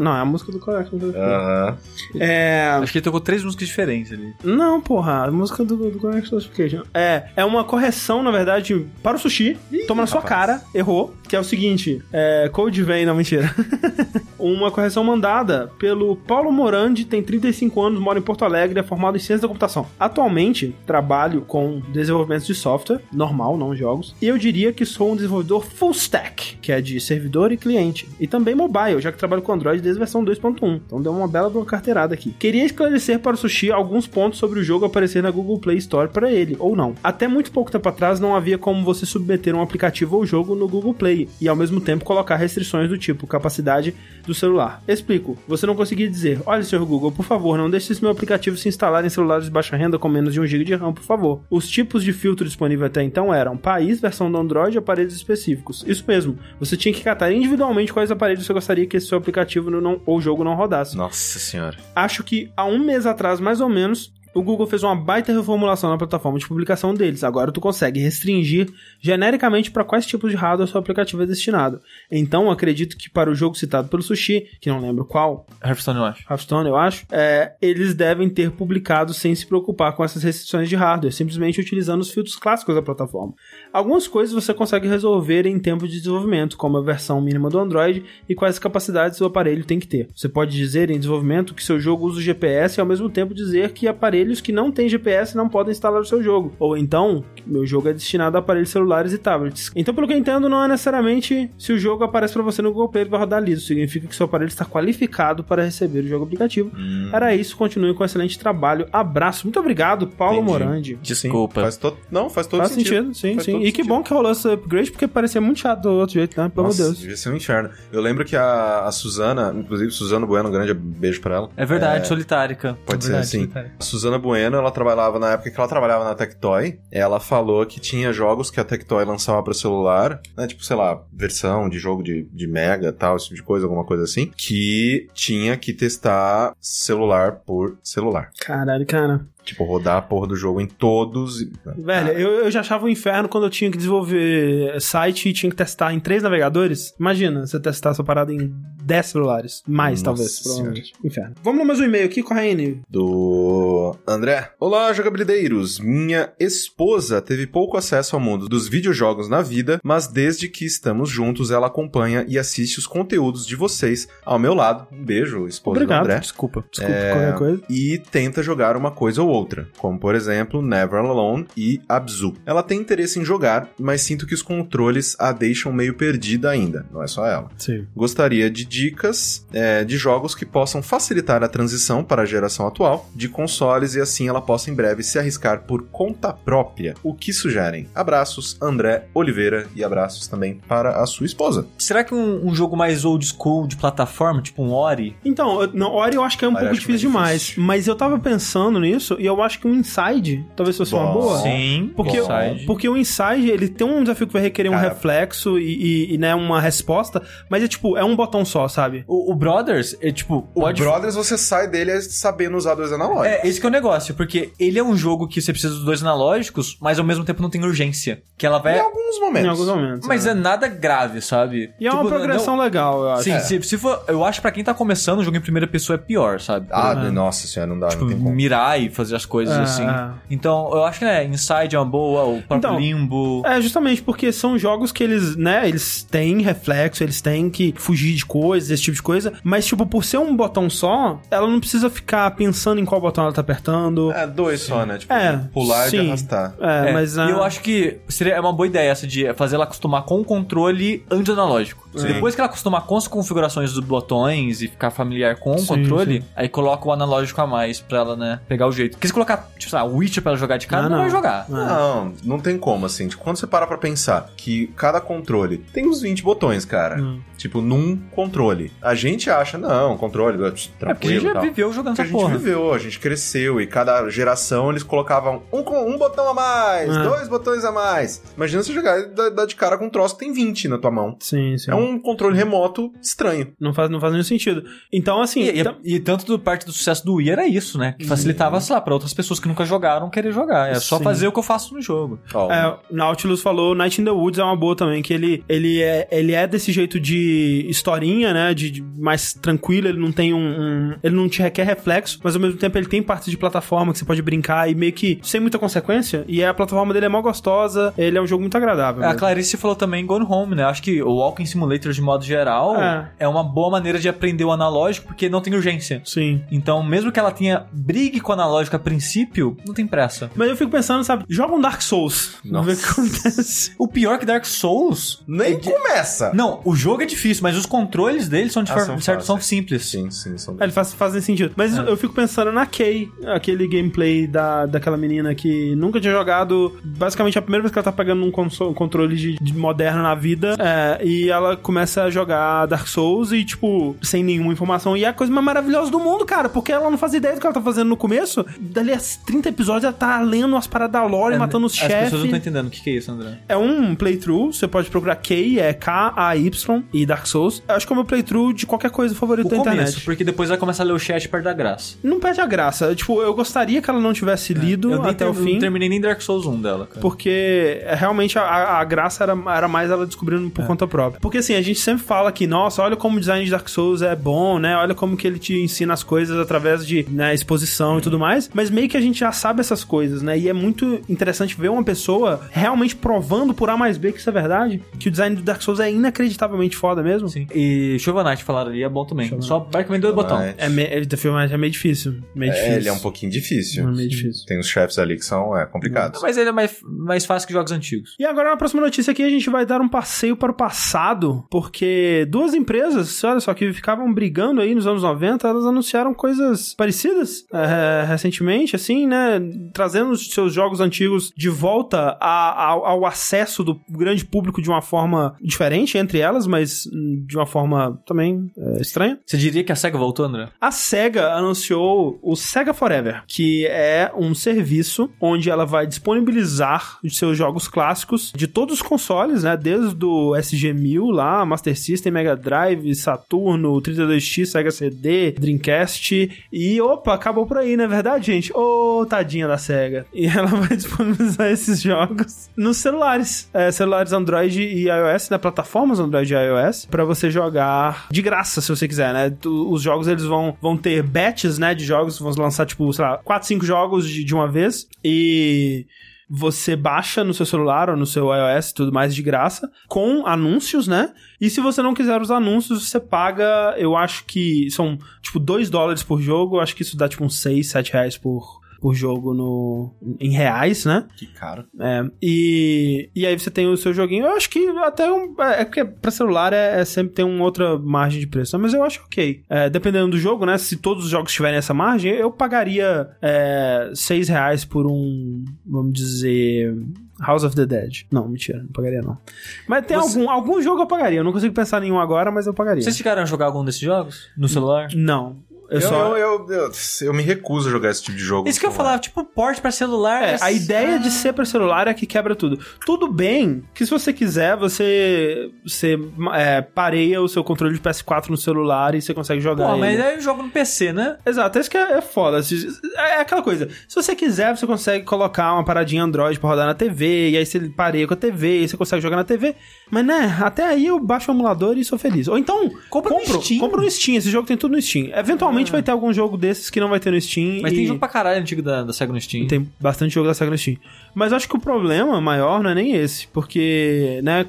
Não, é a música do corrections. Aham. É... Acho que ele tocou três músicas diferentes ali. Não, porra, a música do, do Classification. É, é uma correção, na verdade, para o sushi. toma na sua rapaz. cara, errou. Que é o seguinte: é, Code vem, não, mentira. uma correção mandada pelo Paulo Morandi, tem 35 anos, mora em Porto Alegre, é formado em ciência da computação. Atualmente, trabalho com desenvolvimento de software, normal, não jogos. E eu diria que sou um desenvolvedor full stack, que é de servidor e cliente. E também mobile, já que trabalho com Android desde a versão 2.1. Então deu uma bela carteirada aqui. Queria esclarecer para o Sushi alguns pontos sobre o jogo aparecer na Google Play Store para ele, ou não. Até muito pouco tempo atrás não havia como você submeter um aplicativo ou jogo no Google Play e ao mesmo tempo colocar restrições do tipo capacidade do celular. Explico. Você não conseguia dizer: Olha, senhor Google, por favor, não deixe esse meu aplicativo se instalar em celulares de baixa renda com menos de 1 GB de RAM, por favor. Os tipos de filtro disponível até então eram país, versão do Android e aparelhos específicos. Isso mesmo. Você tinha que catar individualmente quais aparelhos você gostaria que esse seu aplicativo não, ou jogo não rodasse. Nossa senhora. Acho que há um mês atrás, mais ou menos, o Google fez uma baita reformulação na plataforma de publicação deles. Agora tu consegue restringir genericamente para quais tipos de hardware seu aplicativo é destinado. Então, acredito que para o jogo citado pelo Sushi, que não lembro qual, Hearthstone, eu acho. Hearthstone, eu acho, é, eles devem ter publicado sem se preocupar com essas restrições de hardware, simplesmente utilizando os filtros clássicos da plataforma. Algumas coisas você consegue resolver em tempo de desenvolvimento, como a versão mínima do Android e quais capacidades o aparelho tem que ter. Você pode dizer em desenvolvimento que seu jogo usa o GPS e ao mesmo tempo dizer que aparelhos que não têm GPS não podem instalar o seu jogo. Ou então, meu jogo é destinado a aparelhos celulares e tablets. Então, pelo que eu entendo, não é necessariamente se o jogo aparece para você no Google Play vai rodar liso. Significa que seu aparelho está qualificado para receber o jogo aplicativo. Era isso, continue com um excelente trabalho. Abraço. Muito obrigado, Paulo Entendi. Morandi. Desculpa. Faz to... Não, faz todo Faz sentido. sentido, sim, Faz sim. E que sentido. bom que rolou esse upgrade, porque parecia muito chato do outro jeito, né? Pelo amor de Nossa, Deus. devia ser um inferno. Eu lembro que a, a Suzana, inclusive Suzana Bueno, um grande beijo pra ela. É verdade, solitárica. Pode é ser verdade, assim. solitárica. A Suzana Bueno, ela trabalhava na época que ela trabalhava na Tectoy. Ela falou que tinha jogos que a Tectoy lançava para celular, né? Tipo, sei lá, versão de jogo de, de Mega, tal, esse tipo de coisa, alguma coisa assim, que tinha que testar celular por celular. Caralho, cara. Tipo, rodar a porra do jogo em todos. e- Velho, eu, eu já achava um inferno quando eu tinha que desenvolver site e tinha que testar em três navegadores. Imagina você testar essa parada em 10 celulares. Mais, Nossa talvez, provavelmente. Inferno. Vamos lá mais um e-mail aqui, Corraine. do André. Olá, jogabilideiros. Minha esposa teve pouco acesso ao mundo dos videojogos na vida, mas desde que estamos juntos, ela acompanha e assiste os conteúdos de vocês ao meu lado. Um beijo, esposa Obrigado. do André. Desculpa. Desculpa É, qualquer coisa. E tenta jogar uma coisa ou outra, como por exemplo Never Alone e Abzu. Ela tem interesse em jogar, mas sinto que os controles a deixam meio perdida ainda, não é só ela. Sim. Gostaria de dicas é, de jogos que possam facilitar a transição para a geração atual de consoles e assim ela possa em breve se arriscar por conta própria. O que sugerem? Abraços, André Oliveira, e abraços também para a sua esposa. Será que um, um jogo mais old school de plataforma, tipo um Ori? Então, eu- não, Ori eu acho que é um Ori pouco difícil mais demais. difícil. Mas eu tava pensando nisso. E eu acho que o Inside talvez fosse uma boa. Sim, Porque, Inside. porque o Inside, ele tem um desafio que vai requerer um Cara. reflexo e, e- e, né, uma resposta, mas é tipo, é um botão só, sabe? O, o Brothers, é tipo, O pode Brothers, você sai dele sabendo usar dois analógicos. É, esse que é o negócio, porque ele é um jogo que você precisa dos dois analógicos, mas ao mesmo tempo não tem urgência. Que ela Em vai. alguns momentos. Em alguns momentos. Mas né? é nada grave, sabe? E é uma Tipo, progressão não- legal, eu acho. Sim, É. se, se for. Eu acho que pra quem tá começando, o jogo em primeira pessoa é pior, sabe? Ah, É. nossa senhora, não dá, Tipo, não tem como. mirar e fazer as coisas É, assim. é. Então, eu acho que né, Inside é uma boa, o próprio Então, Limbo. É, justamente porque são jogos que eles, né, eles têm reflexo, eles têm que fugir de coisas, esse tipo de coisa, mas, tipo, por ser um botão só, ela não precisa ficar pensando em qual botão ela tá apertando. É, dois só, né? Tipo, É, pular e sim. arrastar. É, É, mas... E eu acho que seria é uma boa ideia essa de fazer ela acostumar com o controle antes analógico. Sim. Depois que ela acostumar com as configurações dos botões e ficar familiar com o Sim, controle, sim. aí coloca o analógico a mais pra ela, né, pegar o jeito. Porque se colocar, tipo, sei lá, o Witcher pra ela jogar de cara, Ah, não, não. vai jogar. É. Não, não tem como, assim. Tipo, quando você para pra pensar que cada controle tem uns 20 botões, cara. Hum. Tipo, num controle. A gente acha, não, controle, É porque a gente tranquilo e já tal. viveu jogando Porque a essa gente porra. viveu, a gente cresceu e cada geração eles colocavam um, um botão a mais, É. dois botões a mais. Imagina você jogar e dar, dar de cara com um troço que tem 20 na tua mão. Sim, sim. É um controle remoto estranho. Não faz, não faz nenhum sentido. Então, assim... E, e- tam- e tanto do parte do sucesso do Wii era isso, né? Que facilitava, sei lá, pra outras pessoas que nunca jogaram querer jogar. É só Sim. fazer o que eu faço no jogo. Ó, É, Nautilus falou, Night in the Woods é uma boa também, que ele, ele, é, ele é desse jeito de historinha, né, de, de mais tranquilo, ele não tem um, um- ele não te requer reflexo, mas ao mesmo tempo ele tem partes de plataforma que você pode brincar e meio que sem muita consequência, e a plataforma dele é mó gostosa, ele é um jogo muito agradável. A mesmo. Clarice falou também Gone Home, né? Acho que o Walking Simulator, de modo geral, É. é. uma boa maneira de aprender o analógico, porque não tem urgência. Sim. Então, mesmo que ela tenha brigue com o analógico a princípio, não tem pressa. Mas eu fico pensando, sabe, joga um Dark Souls, vamos ver o que acontece. O pior que Dark Souls. nem começa. Não, o jogo é difícil, mas os controles dele são de Ah, forma são certo, são simples. Sim, sim, são É, ele faz, fazem sentido. Mas eu fico pensando na Kay, aquele gameplay da, daquela menina que nunca tinha jogado. Basicamente, a primeira vez que ela tá pegando um conso- controle de, de moderno na vida. é, e ela começa a jogar Dark Souls e, tipo, sem nenhuma informação. E é a coisa mais maravilhosa do mundo, cara. Porque ela não faz ideia do que ela tá fazendo no começo. Dali a 30 episódios, ela tá lendo umas paradas da lore, matando os As pessoas não estão chefes. entendendo o que que é isso, André. É um playthrough, você pode procurar Kay, é K-A-Y e Dark Souls. Eu acho que é o meu playthrough de qualquer coisa favorito O da começo, internet. porque depois vai começar a ler o chat perto da graça. Não perde a graça. Tipo, eu gostaria que ela não tivesse lido eu nem até ter- o fim. não terminei nem Dark Souls 1 dela, cara. Porque é, realmente a, a graça era, era mais ela descobrindo É. por conta própria. Porque assim, a gente sempre fala que, nossa, olha como o design de Dark Souls é bom, né? Olha como que ele te ensina as coisas através de né, exposição e tudo mais. Mas meio que a gente já sabe essas coisas, né? E é muito interessante ver uma pessoa realmente provando por A mais B que isso é verdade. Que o design do Dark Souls é inacreditavelmente foda mesmo. Sim. E Shovel Knight falaram ali, é bom também. Só basicamente dois botões. É, me, é, filmagem é meio difícil. Meio difícil. É, ele é um pouquinho difícil. É meio difícil. Tem os chefes ali que são é, complicados. Mas ele é mais, mais fácil que jogos antigos. E agora na próxima notícia aqui a gente vai dar um passeio para o passado, porque duas empresas, olha só, que ficavam brigando aí nos anos 90, elas anunciaram coisas parecidas é, recentemente, assim, né? Trazendo os seus jogos antigos de volta a- ao, ao acesso do grande público de uma forma diferente entre elas, mas de uma forma também é, estranha. Você diria que a SEGA voltou, André? A SEGA anunciou o SEGA Forever, que é um serviço onde ela vai disponibilizar os seus jogos clássicos de todos os consoles, né? Desde o SG-1000 lá, Master System, Mega Drive, Saturno, 32X, Sega CD, Dreamcast. E opa, acabou por aí, não é verdade, gente? Ô, tadinha da SEGA. E ela vai disponibilizar esses jogos nos celulares, é, celulares Android e iOS, né? Plataformas Android e iOS, pra você jogar de graça, se você quiser, né? Os jogos eles vão, vão ter batches, né? De jogos, vão lançar, tipo, sei lá, 4, 5 jogos de, de uma vez. E você baixa no seu celular ou no seu iOS tudo mais de graça, com anúncios, né? E se você não quiser os anúncios, você paga, eu acho que são, tipo, 2 dólares por jogo, eu acho que isso dá, tipo, uns 6, 7 reais por, por jogo no, em reais, né? Que caro. É, e, e aí você tem o seu joguinho. Eu acho que até um. É é porque pra celular é, é sempre tem uma outra margem de preço, né? mas eu acho ok. É, dependendo do jogo, né? Se todos os jogos tiverem essa margem, eu pagaria é, 6 reais por um. Vamos dizer. House of the Dead. Não, mentira, não pagaria não. Mas tem Você- algum, algum jogo eu pagaria. Eu não consigo pensar nenhum agora, mas eu pagaria. Vocês chegaram a jogar algum desses jogos? No celular? Não. Eu, Eu, só. eu, eu, eu, eu me recuso a jogar esse tipo de jogo. Isso que eu no falava, tipo, porte pra celular. É, a ideia de ser pra celular é que quebra tudo. Tudo bem que se você quiser, você, você é, pareia o seu controle de PS4 no celular e você consegue jogar Pô, mas ele. aí eu jogo no PC, né? Exato, isso que é, é foda. Se- É aquela coisa. Se você quiser, você consegue colocar uma paradinha Android pra rodar na TV, e aí você pareia com a TV, e você consegue jogar na TV. Mas né, até aí eu baixo o emulador e sou feliz. Ou então, Compra no compro, Steam. compro no Steam. Esse jogo tem tudo no Steam. Eventualmente vai ter algum jogo desses que não vai ter no Steam. Mas e... tem jogo pra caralho antigo da, da Sega no Steam. Tem bastante jogo da Sega no Steam. Mas acho que o problema maior não é nem esse. Porque, né,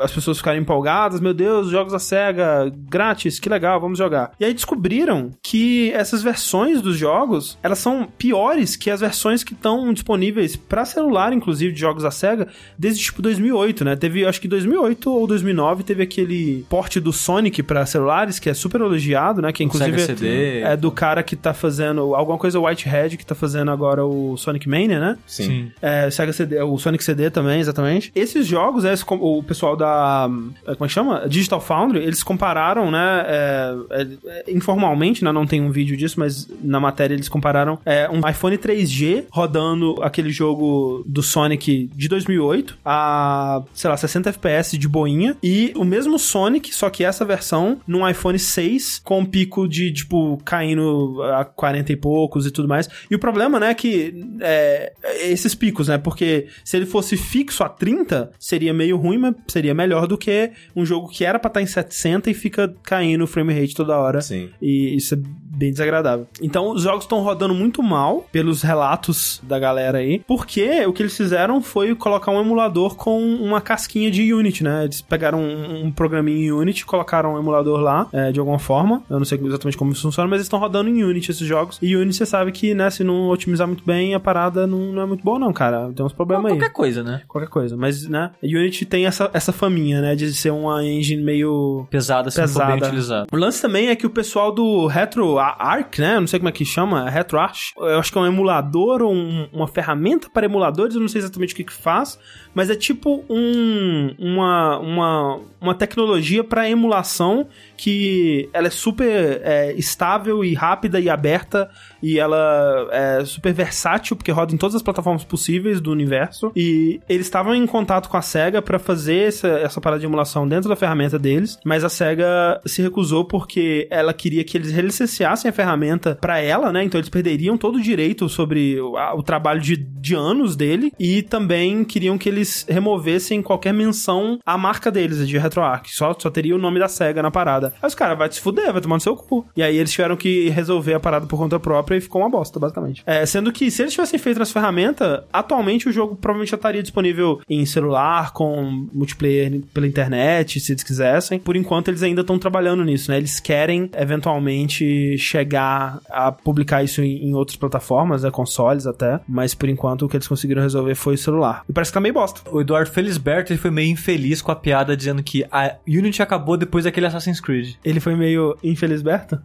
as pessoas ficaram empolgadas, meu Deus, jogos da Sega, grátis, que legal, vamos jogar. E aí descobriram que essas versões dos jogos, elas são piores que as versões que estão disponíveis pra celular, inclusive, de jogos da Sega, desde tipo 2008, né? Teve, acho que 2008 ou 2009, teve aquele porte do Sonic pra celulares, que é super elogiado, né? Que inclusive Sega É do cara que tá fazendo alguma coisa Whitehead que tá fazendo agora o Sonic Mania, né? Sim. É, Sega CD, o Sonic CD também, exatamente. Esses jogos, é, o pessoal da. é, Como é que chama? Digital Foundry, eles compararam, né? é, é, é, informalmente, né? Não tem um vídeo disso, mas na matéria eles compararam é, um iPhone 3G rodando aquele jogo do Sonic de 2008 a, sei lá, 60 FPS de boinha e o mesmo Sonic, só que essa versão num iPhone 6 com um pico de, tipo, caindo a 40 e poucos e tudo mais. E o problema, né, é que é, esses picos, né, porque se ele fosse fixo a 30, seria meio ruim, mas seria melhor do que um jogo que era pra estar em 700 e fica caindo o frame rate toda hora. Sim. E isso é bem desagradável. Então, os jogos estão rodando muito mal, pelos relatos da galera aí, porque o que eles fizeram foi colocar um emulador com uma casquinha de Unity, né? Eles pegaram um, um programinha em Unity, colocaram um emulador lá, é, de alguma forma. Eu não sei exatamente como isso funciona, mas eles estão rodando em Unity esses jogos. E Unity, você sabe que, né, se não otimizar muito bem, a parada não, não é muito boa, não, cara. Tem uns problemas aí Qualquer coisa, né? qualquer coisa. Mas, né, Unity tem essa, essa faminha, né, de ser uma engine meio... Pesada, se não for bem Pesada. utilizado. O lance também é que o pessoal do Retro Arc, né, não sei como é que chama, Retro Arch, eu acho que é um emulador ou um- uma ferramenta para emuladores, eu não sei exatamente o que que faz, mas é tipo um, uma, uma, uma tecnologia para emulação que ela é super é, estável e rápida e aberta e ela é super versátil porque roda em todas as plataformas possíveis do universo e eles estavam em contato com a SEGA para fazer essa, essa parada de emulação dentro da ferramenta deles, mas a SEGA se recusou porque ela queria que eles relicenciassem a ferramenta para ela, né? Então eles perderiam todo o direito sobre o, a- o trabalho de, de anos dele e também queriam que eles removessem qualquer menção à marca deles de RetroArch. Só, só teria o nome da SEGA na parada. Aí os caras, vai se fuder, vai tomar no seu cu. E aí eles tiveram que resolver a parada por conta própria e ficou uma bosta, basicamente. É, sendo que se eles tivessem feito essa ferramenta, atualmente o jogo provavelmente já estaria disponível em celular, com multiplayer pela internet, se eles quisessem. Por enquanto eles ainda estão trabalhando nisso, né? Eles querem eventualmente chegar a publicar isso em, em outras plataformas, né? Consoles até. Mas por enquanto o que eles conseguiram resolver foi o celular. E parece que tá meio bosta. O Eduardo Felisberto ele foi meio infeliz com a piada dizendo que a Unity acabou depois daquele Assassin's Creed. Ele foi meio infeliz, Berta?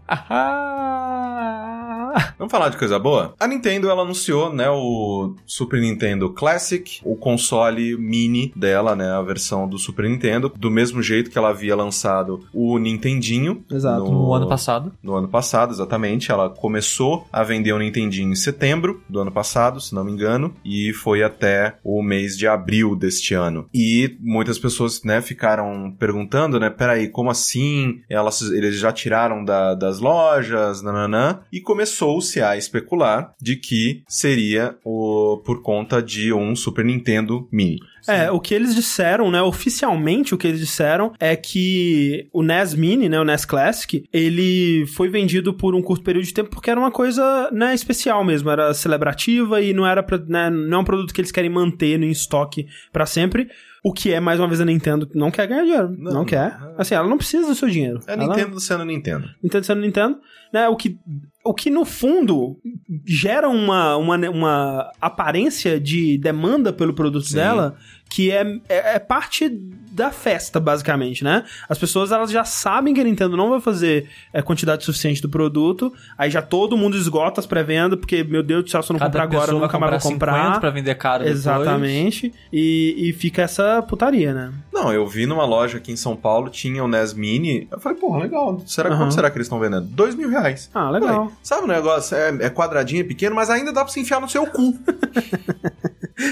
Ah! Vamos falar de coisa boa? A Nintendo, ela anunciou, né, o Super Nintendo Classic, o console mini dela, né, a versão do Super Nintendo, do mesmo jeito que ela havia lançado o Nintendinho. Exato. No ano passado. No ano passado, exatamente. Ela começou a vender o Nintendinho em setembro do ano passado, se não me engano, e foi até o mês de abril deste ano. E muitas pessoas, né, ficaram perguntando, né, peraí, como assim? Elas, eles já tiraram da- das lojas, nananã, e começou-se a especular de que seria o, por conta de um Super Nintendo Mini. É, o que eles disseram, né, oficialmente o que eles disseram é que o NES Mini, né, o NES Classic, ele foi vendido por um curto período de tempo porque era uma coisa, né, especial mesmo, era celebrativa e não era pra, né, não é um produto que eles querem manter no estoque pra sempre. O que é, mais uma vez, a Nintendo não quer ganhar dinheiro. Não, Não, quer. Assim, ela não precisa do seu dinheiro. É Ela- Nintendo sendo Nintendo. Nintendo sendo Nintendo, né? O que, o que no fundo gera uma, uma, uma aparência de demanda pelo produto Sim. dela que é, é, é parte da festa, basicamente, né? As pessoas elas já sabem que a Nintendo não vai fazer é, quantidade suficiente do produto, aí já todo mundo esgota as pré-vendas, porque, meu Deus do céu, se eu não comprar agora, eu nunca mais vou 50 comprar. pra vender caro. Exatamente. E, e fica essa putaria, né? Não, eu vi numa loja aqui em São Paulo, tinha o NES Mini. Eu falei, porra, legal. Será, Aham. Quanto será que eles estão vendendo? Dois mil reais. Ah, legal. Falei, sabe o negócio? É, é quadradinho, é pequeno, mas ainda dá pra se enfiar no seu cu.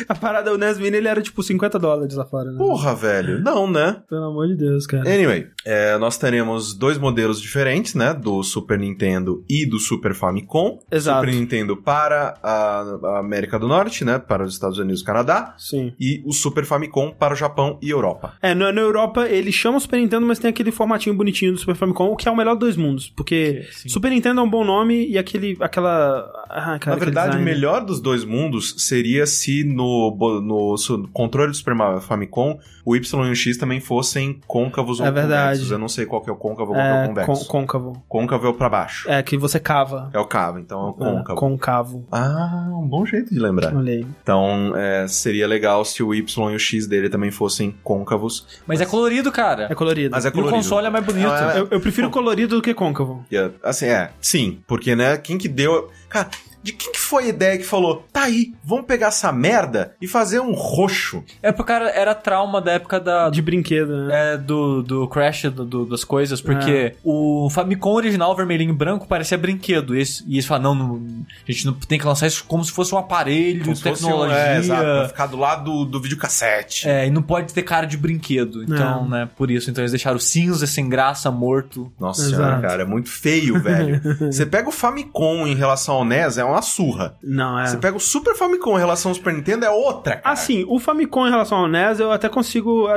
A parada, o NES Mini, ele era tipo 50 dólares lá fora, né? Porra, velho. Não, né? Pelo amor de Deus, cara. Anyway, é, nós teremos dois modelos diferentes, né? Do Super Nintendo e do Super Famicom. Exato. Super Nintendo para a, América do Norte, né? Para os Estados Unidos e Canadá. Sim. E o Super Famicom para o Japão e Europa. É, na, na Europa ele chama Super Nintendo, mas tem aquele formatinho bonitinho do Super Famicom, o que é o melhor dos dois mundos. Porque Sim. Super Nintendo é um bom nome e aquele. aquela. Ah, cara, Na verdade, o melhor dos dois mundos seria se no, no su- controle do Super Famicom o Y e o X também fossem côncavos ou É verdade. convexos. Eu não sei qual que é o côncavo ou qual que é o É, convexo. con- côncavo. Côncavo é o pra baixo. É, que você cava. É o cavo, então é o côncavo. É, côncavo. Ah, um bom jeito de lembrar. Olha aí. Então, é, seria legal se o Y e o X dele também fossem côncavos. Mas é colorido, cara. É colorido. Mas é E o colorido. console é mais bonito. É, Eu, eu prefiro colorido do que côncavo. É, Assim, é, sim. Porque, né, quem que deu... Cara, de quem que foi a ideia que falou, tá aí, vamos pegar essa merda e fazer um roxo? É porque, cara, era trauma da época da, De brinquedo, né? é, do, do Crash do, do- das coisas, É. porque o Famicom original, vermelhinho e branco, parecia brinquedo. E eles, e eles falaram, não, não, a gente não tem que lançar isso como se fosse um aparelho, Como se fosse um- tecnologia. é, exato, pra ficar do lado do, do videocassete. É, e não pode ter cara de brinquedo. Então, É. né, por isso. Então eles deixaram cinza, sem graça, morto. Nossa Exato. senhora, cara, é muito feio, velho. Você pega o Famicom em relação ao NES, é uma surra. Não, é. Você pega o Super Famicom em relação ao Super Nintendo, é outra, cara. Assim, o Famicom em relação ao NES, eu até consigo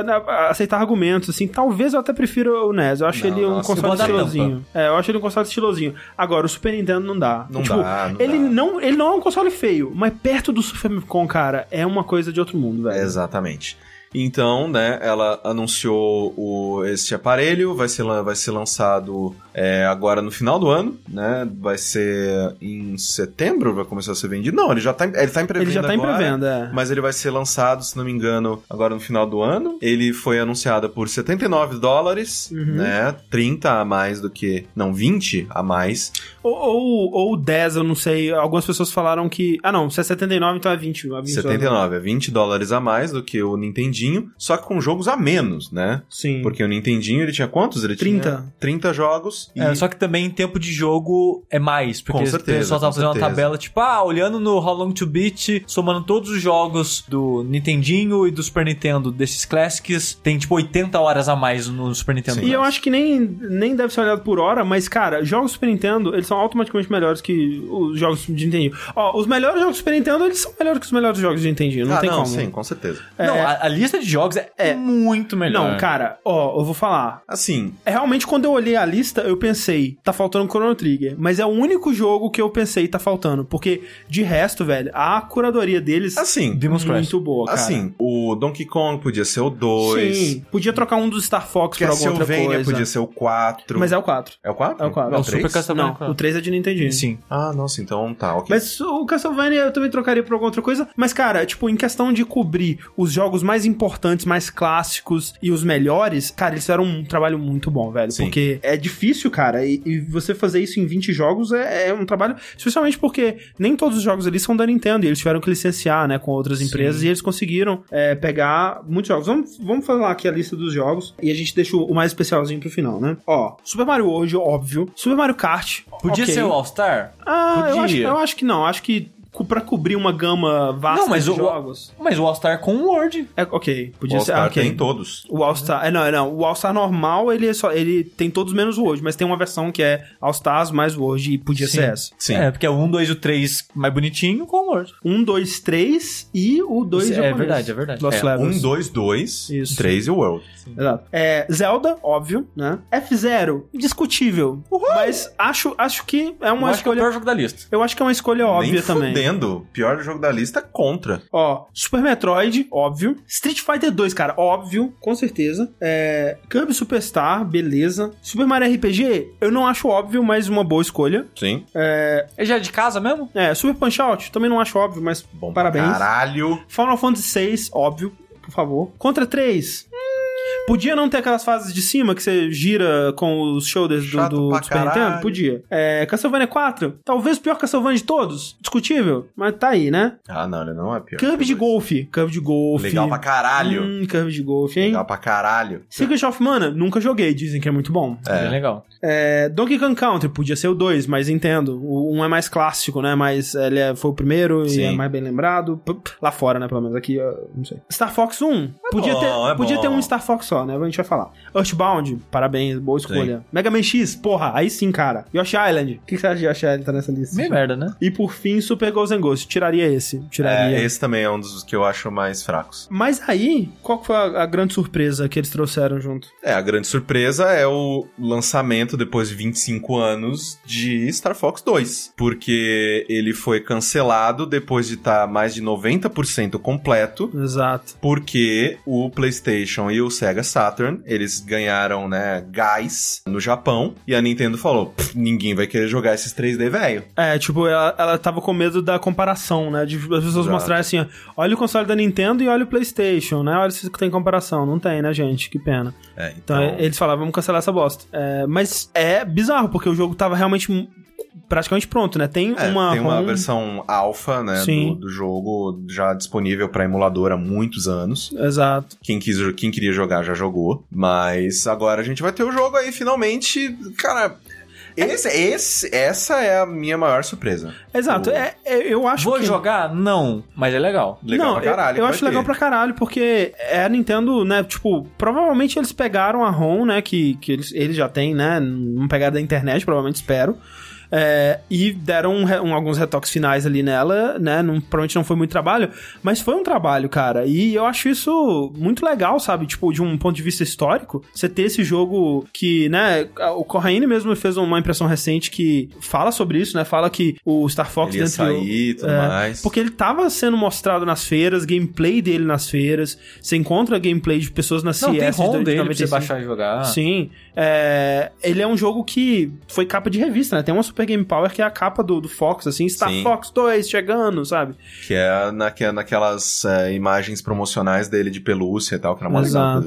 aceitar argumentos, assim. Talvez eu até prefira o NES. Eu acho Não, ele um nossa, console estilosinho. É, eu acho ele um console estilosinho. Agora, o Super Nintendo não dá. Não Tipo, dá, não ele dá. Não, ele não é um console feio, mas perto do Super Famicom, cara, é uma coisa de outro mundo, velho. Exatamente. Então, né, ela anunciou o, esse aparelho, vai ser, vai ser lançado é, agora no final do ano, né? Vai ser em setembro, vai começar a ser vendido. Não, ele já tá, em- ele tá em pré-venda Ele já tá em agora, pré-venda, é. Mas ele vai ser lançado, se não me engano, agora no final do ano. Ele foi anunciado por 79 dólares, Uhum. né? 30 a mais do que... Não, 20 a mais. Ou, ou, ou 10, eu não sei. Algumas pessoas falaram que. Ah, não, se é 79, então é 20. a 20 79, é 20 dólares a mais do que o Nintendinho, só que com jogos a menos, né? Sim. Porque o Nintendinho, ele tinha quantos? Ele 30. tinha 30 jogos. E... É, só que também em tempo de jogo é mais. Porque Com certeza, o pessoal tava fazendo uma tabela, tipo, ah, olhando no How Long to Beat, somando todos os jogos do Nintendinho e do Super Nintendo desses Classics, tem tipo 80 horas a mais no Super Nintendo. E eu acho que nem, nem deve ser olhado por hora, mas, cara, jogos Super Nintendo, eles são automaticamente melhores que os jogos de Nintendo. Ó, os melhores jogos do Super Nintendo, eles são melhores que os melhores jogos de Nintendo. Não ah, tem não, como. sim, com certeza. Não, É. a, a lista de jogos é, muito melhor. Não, cara, ó, eu vou falar. Assim, É, Realmente, quando eu olhei a lista, eu pensei, tá faltando Chrono Trigger. Mas é o único jogo que eu pensei tá faltando. Porque, de resto, velho, a curadoria deles assim, Demon's Crash. muito boa, cara. assim, o Donkey Kong podia ser o 2. Sim, podia trocar um dos Star Fox por alguma outra Castlevania coisa. podia ser o 4. Mas é o 4. É o 4? É o 4. Não, o o Super 3? Castlevania. Não, o 3 é de Nintendinho. Sim. Ah, nossa, então tá, ok. Mas o Castlevania eu também trocaria por alguma outra coisa. Mas, cara, tipo, em questão de cobrir os jogos mais importantes, mais clássicos e os melhores, cara, eles fizeram um trabalho muito bom, velho. Sim. Porque é difícil, cara, e, e você fazer isso em 20 jogos é, é um trabalho. Especialmente porque nem todos os jogos ali são da Nintendo e eles tiveram que licenciar, né, com outras empresas e eles conseguiram é, pegar muitos jogos. Vamos, vamos falar aqui a lista dos jogos e a gente deixa o mais especialzinho pro final, né? Ó, Super Mario World, óbvio. Super Mario Kart. Podia ok. ser o All-Star? Ah, eu acho, Podia. eu acho que não. Acho que pra cobrir uma gama vasta Não, mas de o- jogos. Mas o All-Star com o Word. É, ok, o podia ser. All-Star Ah, ok. tem todos. O All-Star. É, não, é, não. O All-Star normal, ele, é só, ele tem todos menos o Word, mas tem uma versão que é All-Stars mais Word e podia Sim. ser essa. Sim. É, porque é o 1, 2 e o 3 mais bonitinho com o Word. Um, dois, três e o dois É japonês. verdade, é verdade. Lost É, Levels. 1, 2, 2, Isso. 3 e o World. Exato. É, Zelda, óbvio, né? F0, discutível. Mas acho, acho que é Eu uma acho que é o escolha. pior jogo da lista. Eu acho que é uma escolha óbvia Nem também. fudendo. Pior jogo da lista, contra. Ó, Super Metroid, óbvio. Street Fighter 2, cara, óbvio, com certeza. É, Kirby Superstar, beleza. Super Mario RPG, eu não acho óbvio, mas uma boa escolha. Sim. É, Ele já é de casa mesmo? é, Super Punch Out, também não acho óbvio, mas Bom parabéns. caralho. Final Fantasy VI, óbvio, por favor. Contra 3, hum, Podia não ter aquelas fases de cima que você gira com os shoulders do, Chato do pra Super caralho. Nintendo? Podia. É, Castlevania 4, talvez o pior Castlevania de todos. Discutível, mas tá aí, né? Ah, não, ele não é pior. Curve de golfe. Curve de golfe. Legal pra caralho. Hum, curve de golfe, hein? Legal pra caralho. Secret of Mana, nunca joguei, dizem que é muito bom. É. Bem legal. É, Donkey Kong Country, podia ser o 2, mas entendo. O 1 um é mais clássico, né? Mas ele é- foi o primeiro e Sim. é mais bem lembrado. Lá fora, né? Pelo menos aqui, eu não sei. Star Fox 1, podia, bom, ter, é podia bom. ter um Star Fox só, né? A gente vai falar. Earthbound, parabéns, boa escolha. Mega Man X, porra, aí sim, cara. Yoshi Island, o que, que você acha de Yoshi Island tá nessa lista? Meio merda, né? E por fim, Super Ghosts and Ghosts. Tiraria esse. Tiraria. É, esse também é um dos que eu acho mais fracos. Mas aí, qual foi a, a grande surpresa que eles trouxeram junto? É, a grande surpresa é o lançamento, depois de 25 anos, de Star Fox 2. Porque ele foi cancelado depois de estar mais de 90% completo. Exato. Porque o PlayStation e o Sega Saturn, eles ganharam, né, gás no Japão. E a Nintendo falou, "Pff, ninguém vai querer jogar esses 3D velho. É, tipo, ela, ela tava com medo da comparação, né? De as pessoas Exato. mostrarem assim, ó, olha o console da Nintendo e olha o PlayStation, né? Olha se tem comparação. Não tem, né, gente? Que pena. É, Então, então... eles falavam, vamos cancelar essa bosta. É, mas é bizarro, porque o jogo tava realmente praticamente pronto, né? Tem É, uma tem uma ROM- versão alfa, né, Sim. do, do jogo já disponível para emulador há muitos anos. Exato. Quem, quis, quem queria jogar já jogou. Mas agora a gente vai ter o jogo aí finalmente. Cara, esse, esse- essa é a minha maior surpresa. Exato. O- É, é, eu acho Vou que... jogar? Não, mas é legal. Legal não, pra caralho. Eu, eu acho legal ter. pra caralho, porque é a Nintendo, né? Tipo, provavelmente eles pegaram a ROM, né? Que, que eles, eles já têm, né? Não pegaram da internet, provavelmente espero. É, e deram um um- alguns retoques finais ali nela, né? Não, provavelmente não foi muito trabalho, mas foi um trabalho, cara. E eu acho isso muito legal, sabe? Tipo, de um ponto de vista histórico, você ter esse jogo que, né? O Corraine mesmo fez uma impressão recente que fala sobre isso, né? Fala que o Star Fox Ele ia dentro do- sair e tudo é, mais. Porque ele tava sendo mostrado nas feiras, gameplay dele nas feiras. Você encontra gameplay de pessoas na CS Não, tem de dele pra você 95. baixar e jogar. Sim. É, ele é um jogo que foi capa de revista, né? Tem uma Super Game Power que é a capa do, do Fox, assim, Star Sim. Fox 2 chegando, sabe? Que é, na, que é naquelas é, imagens promocionais dele de pelúcia e tal, que era mó legal.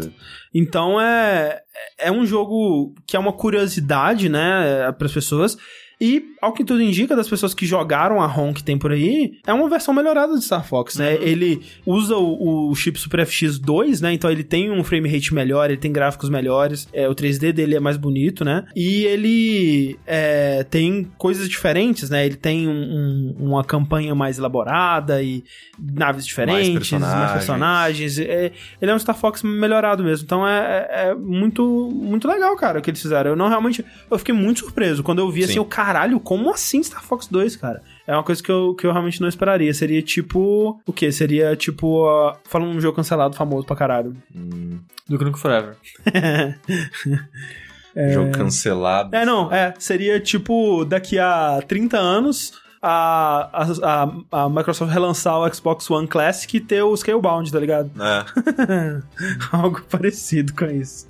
Então é, é um jogo que é uma curiosidade, né, para as pessoas. E, ao que tudo indica, das pessoas que jogaram a ROM que tem por aí, é uma versão melhorada de Star Fox, né? Ele usa o, o chip Super FX2, né? Então ele tem um frame rate melhor, ele tem gráficos melhores, é, o 3D dele é mais bonito, né? E ele é, tem coisas diferentes, né? Ele tem um- um- uma campanha mais elaborada e naves diferentes, mais personagens. personagens. É, ele é um Star Fox melhorado mesmo. Então é, é- é muito, muito legal, cara, o que eles fizeram. Eu não realmente. Eu fiquei muito surpreso quando eu vi assim, Sim. o caralho, como assim Star Fox 2, cara? É uma coisa que eu, que eu realmente não esperaria. Seria tipo. O quê? Seria tipo. Uh, falando um jogo cancelado famoso pra caralho. Hum, Do Nukem Forever. Jogo cancelado. É, não, é. Seria tipo, daqui a 30 anos. A, a, a, Microsoft relançar o Xbox One Classic e ter o Scalebound, tá ligado? É. Algo parecido com isso.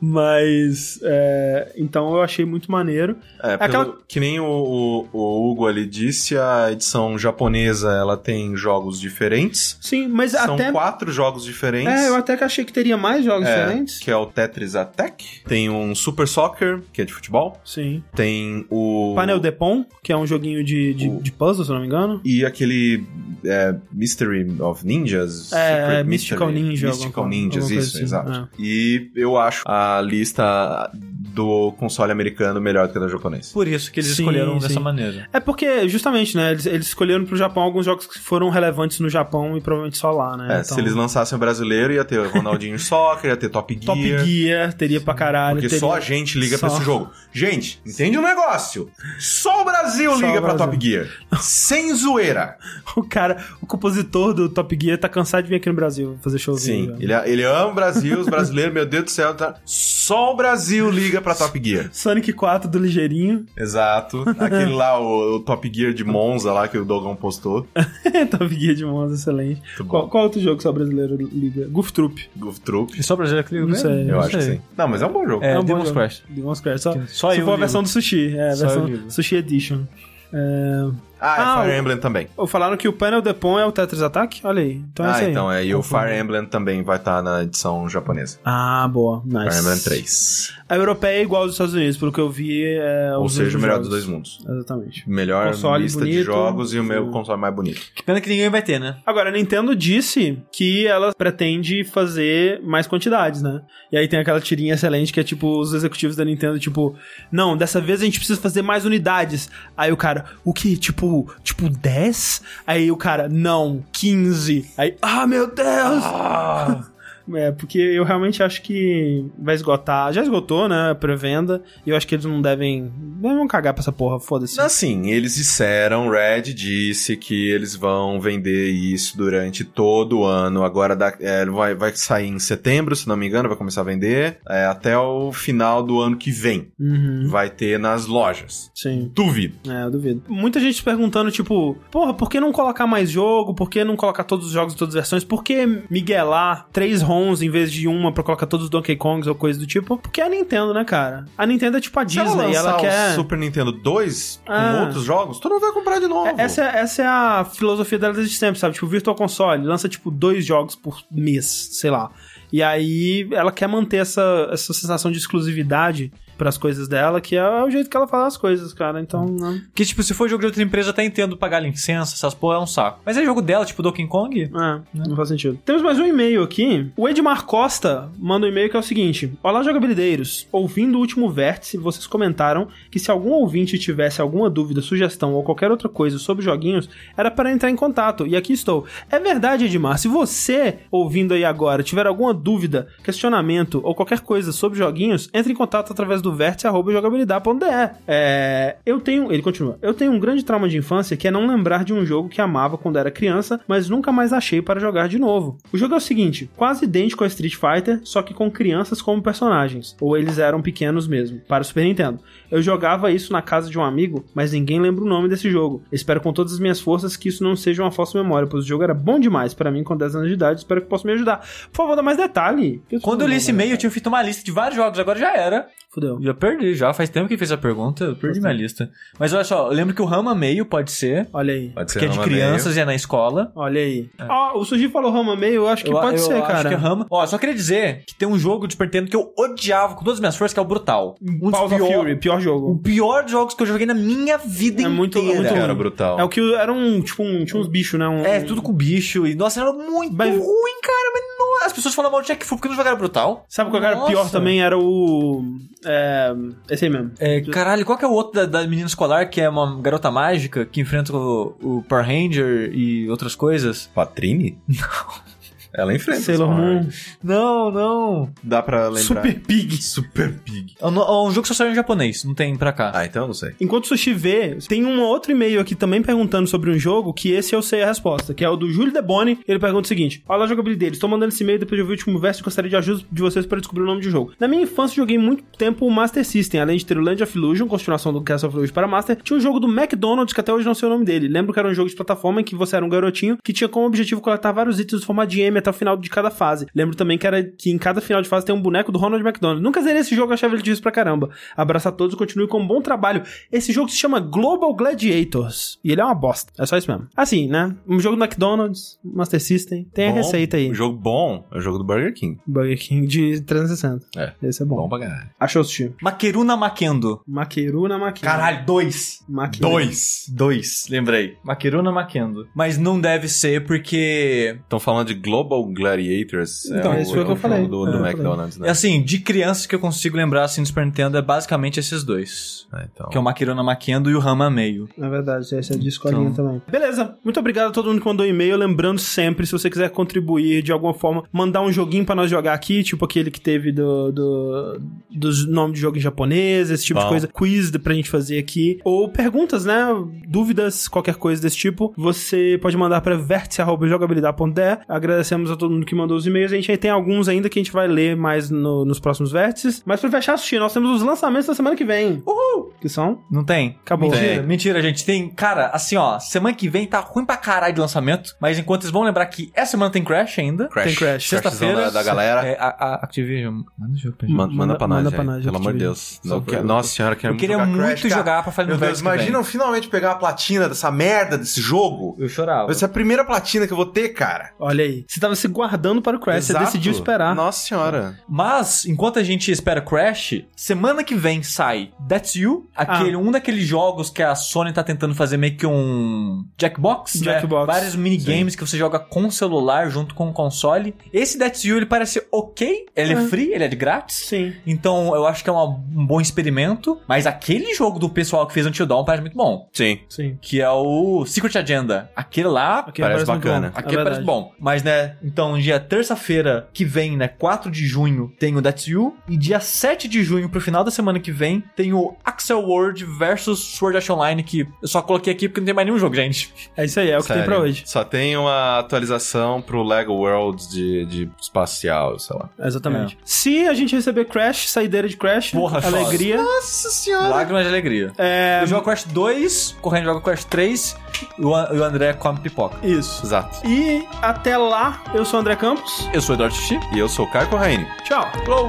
Mas. é, então eu achei muito maneiro. É, pelo- aquela- que nem o, o- o Hugo ali disse, a edição japonesa ela tem jogos diferentes. Sim, mas São até. quatro jogos diferentes. É, eu até que achei que teria mais jogos É, diferentes. que é o Tetris Attack. Tem um Super Soccer, que é de futebol. Sim. Tem o. Panel Depon, que é um joguinho de, de, O- de puzzle, se eu não me engano. E aquele é, Mystery of Ninjas? É, Secret Mystical Mystery. Ninja, Mystical alguma- Ninjas, alguma isso, assim, exato. E eu acho a lista do console americano melhor do que a da japonês. Por isso que eles Sim, escolheram sim. dessa maneira. É porque, justamente, né? Eles, eles escolheram pro Japão alguns jogos que foram relevantes no Japão e provavelmente só lá, né? É, Então, se eles lançassem o brasileiro, ia ter o Ronaldinho Soccer, ia ter Top Gear. Top Gear teria pra caralho. Porque teria... só a gente liga pra Só. esse jogo. Gente, entende o negócio? Só o Brasil Só liga o pra Brasil. Top Gear. Sem zoeira. O cara, o compositor do Top Gear tá cansado de vir aqui no Brasil fazer showzinho. Sim, já. ele, ele ama o Brasil, os brasileiros, meu Deus do céu. Tá... Só o Brasil liga pra Top Gear. Sonic 4 do Ligeirinho. Exato. Aquele lá, o, o Top Gear de Monza lá que o Dogão postou. Top Gear de Monza, excelente. Qual, bom. qual outro jogo que só o brasileiro liga? Goof Troop. Goof Troop. E só brasileiro que liga Não sei. Eu acho que sim. Não, mas é um bom jogo. É, um bom Demon's jogo. Crash. Demon's Crash. Só, Só se eu for a versão do Sushi. É, a Só versão. Sushi Edition. Uh, Ah, é Ah, Fire o- Emblem também. Ou falaram que o Panel Depon é o Tetris Attack? Olha aí. Então é ah, isso aí. então é. E o. Fire Emblem também vai estar na edição japonesa. Ah, boa. Nice. Fire Emblem 3. A europeia é igual aos Estados Unidos, pelo que eu vi. É Ou seja, o melhor jogos. dos dois mundos. Exatamente. Melhor Console lista de bonito, jogos e o meu console mais bonito. Que pena que ninguém vai ter, né? Agora, a Nintendo disse que ela pretende fazer mais quantidades, né? E aí tem aquela tirinha excelente que é tipo os executivos da Nintendo, tipo, não, dessa vez a gente precisa fazer mais unidades. Aí o cara, o que? Tipo, tipo 10? Aí o cara, não, 15. Aí, ah, meu Deus! É, porque eu realmente acho que vai esgotar. Já esgotou, né? A pré-venda. E eu acho que eles não devem. Não vão cagar pra essa porra, foda-se. Assim, eles disseram, Red disse que eles vão vender isso durante todo o ano. Agora dá- é, vai, vai sair em setembro, se não me engano, vai começar a vender. é, até o final do ano que vem. Uhum. Vai ter nas lojas. Sim. Duvido. É, eu duvido. Muita gente se perguntando, tipo, porra, por que não colocar mais jogo? Por que não colocar todos os jogos em todas as versões? Por que miguelar três ROMs em vez de uma pra colocar todos os Donkey Kongs ou coisa do tipo? Porque é a Nintendo, né, cara? A Nintendo é tipo a Se ela Disney, lançar ela quer... o Super Nintendo 2 com Ah. outros jogos, tu não vai comprar de novo. É, Essa, é- essa é a filosofia dela desde sempre, sabe? Tipo, Virtual Console lança, tipo, dois jogos por mês, sei lá. E aí ela quer manter essa, essa sensação de exclusividade pras coisas dela, que é o jeito que ela fala as coisas, cara. Então, não... Porque, tipo, se for jogo de outra empresa, eu até entendo pagar licença, essas porra é um saco. Mas é jogo dela, tipo Donkey Kong? É, não faz sentido. Temos mais um e-mail aqui. O Edmar Costa manda um e-mail que é o seguinte: Olá, jogabilideiros. Ouvindo o último vértice, vocês comentaram que se algum ouvinte tivesse alguma dúvida, sugestão ou qualquer outra coisa sobre joguinhos, era para entrar em contato. E aqui estou. É verdade, Edmar. Se você, ouvindo aí agora, tiver alguma dúvida, questionamento ou qualquer coisa sobre joguinhos, entre em contato através do vértice.jogabilidade.de. É. Eu tenho. Ele continua. Eu tenho um grande trauma de infância que é não lembrar de um jogo que amava quando era criança, mas nunca mais achei para jogar de novo. O jogo é o seguinte: quase idêntico a Street Fighter, só que com crianças como personagens. Ou eles eram pequenos mesmo, para o Super Nintendo. Eu jogava isso na casa de um amigo, mas ninguém lembra o nome desse jogo. Espero com todas as minhas forças que isso não seja uma falsa memória, pois o jogo era bom demais para mim com 10 anos de idade. Espero que possa me ajudar. Por favor, dá mais detalhe. Quando eu li esse e-mail, eu tinha feito uma lista de vários jogos, agora já era. Fudeu. Já perdi, já. Faz tempo que fez a pergunta, eu perdi minha lista. Mas olha só, eu lembro que o Rama meio pode ser, Olha aí. Pode ser que é de Rama crianças e é na escola. Olha aí. Ó, o Suji falou Rama meio, eu acho que eu, pode eu ser, acho cara. que é Rama. Ó, só queria dizer que tem um jogo de Super Nintendo que eu odiava com todas as minhas forças, que é o Brutal. Um dos pior- Fury, pior o jogo. pior dos jogos que eu joguei na minha vida É muito- inteira. muito Era brutal. É o que era um, tipo, um, tinha uns bichos, né? Um, É, tudo com bicho. E, nossa, era muito Mas- ruim, cara. Mas não, as pessoas falam mal de Jack Fu porque não jogaram Brutal. Sabe qual era Nossa. pior também? Era o. É. Esse aí mesmo. É, caralho, qual que é o outro da, da menina escolar que é uma garota mágica que enfrenta o, o Power Ranger e outras coisas? Patrine? Não. Ela enfrenta. Sailor Moon. Não, não. Dá pra lembrar. Super Pig. Super Pig. É um, é um jogo que só saiu em japonês, não tem pra cá. Ah, então eu não sei. Enquanto o Sushi vê, tem um outro e-mail aqui também perguntando sobre um jogo que esse eu sei a resposta, que é o do Júlio Deboni. Ele pergunta o seguinte: Olá, jogabilidade. Estou mandando esse e-mail depois de ouvir o último verso e gostaria de ajuda de vocês para descobrir o nome do jogo. Na minha infância, joguei muito tempo o Master System, além de ter o Land of Illusion, continuação do Castle of Illusion para Master. Tinha um jogo do McDonald's que até hoje não sei o nome dele. Lembro que era um jogo de plataforma em que você era um garotinho que tinha como objetivo coletar vários itens do formato de M até o final de cada fase. Lembro também que era que em cada final de fase tem um boneco do Ronald McDonald. Nunca zerei esse jogo, achava ele difícil pra caramba. Abraço a todos e continue com um bom trabalho. Esse jogo se chama Global Gladiators. E ele é uma bosta. É só isso mesmo. Assim, né? Um jogo do McDonald's, Master System. Tem a Bom, receita aí. O jogo bom é o jogo do Burger King. Burger King de 360. É. Esse é bom. Bom pra caralho. Achou, Sushi? Maqueruna Makendo. Maqueruna Maqueruna. Caralho, dois. Maqueruna. Dois. Dois, lembrei. Maqueruna Makendo. Mas não deve ser porque Estão falando de Global Gladiators. Então, é esse foi o que eu jogo falei. Do, É, do eu McDonald's, É né? assim, de crianças que eu consigo lembrar assim do Super Nintendo é basicamente esses dois. Ah, então. Que é o Makirona Makendo e o Rama Meio. Na verdade, esse é de escolinha Então- também. Beleza. Muito obrigado a todo mundo que mandou e-mail. Lembrando sempre, se você quiser contribuir de alguma forma, mandar um joguinho pra nós jogar aqui, tipo aquele que teve do, do dos nomes de jogo em japonês, esse tipo de Bom. coisa, quiz pra gente fazer aqui. Ou perguntas, né? Dúvidas, qualquer coisa desse tipo. Você pode mandar pra vértice.jogabilidade.de. Agradecemos a todo mundo que mandou os e-mails. A gente aí tem alguns ainda que a gente vai ler mais no- nos próximos vértices. Mas pra fechar, assistir, nós temos os lançamentos da semana que vem. Uhul! que são. Não tem? Acabou. Mentira, Tem. mentira, gente. Tem, cara, assim, ó, semana que vem tá ruim pra caralho de lançamento, mas enquanto eles vão lembrar que essa semana tem Crash ainda. Crash. Tem Crash. Sexta-feira. Da, da galera. É, a, a Activision. Manda o jogo pra gente. Manda, manda pra manda nós, pra velho. nós, Pelo amor de. Deus. Não, pra- que- Nossa senhora, quero Eu queria jogar muito Crash, cara. jogar pra Final Meu Deus, imagina eu finalmente pegar a platina dessa merda desse jogo. Eu chorava. Vai ser a primeira platina que eu vou ter, cara. Olha aí. Você tava se guardando para o Crash, você Exato. decidiu esperar. Nossa senhora. Mas, enquanto a gente espera Crash, semana que vem sai That's You, aquele, um daqueles jogos que a Sony tá tentando fazer meio que um Jackbox, né? Jackbox. Vários minigames que você joga com celular junto com o console. Esse That's You, ele parece ok, ele é, É. free, ele é de grátis. Sim. Então, eu acho que é uma- um bom experimento. Mas aquele jogo do pessoal que fez Until Dawn parece muito bom. Sim. Sim. Que é o Secret Agenda. Aquele lá Aquele Parece muito bacana. bom, é parece bom. Mas, né, então, dia terça-feira que vem, né, 4 de junho, tem o That's You. E dia 7 de junho, pro final da semana que vem, tem o Axel World versus Sword Art Online, que eu só coloquei aqui porque não tem mais nenhum jogo, gente. É isso aí, é o que tem Sério. pra hoje. Só tem uma atualização pro Lego Worlds de, de espacial, sei lá. Exatamente. Se a gente receber Crash, saideira de Crash, Porra, alegria. Nossa senhora. Lágrimas de alegria. É. Eu jogo Crash 2, correndo joga Crash 3, e o An- e o André come pipoca. Isso. Exato. E até lá, eu sou o André Campos. Eu sou o Eduardo Xixi. E eu sou o Caio Corraine. Tchau. Falou!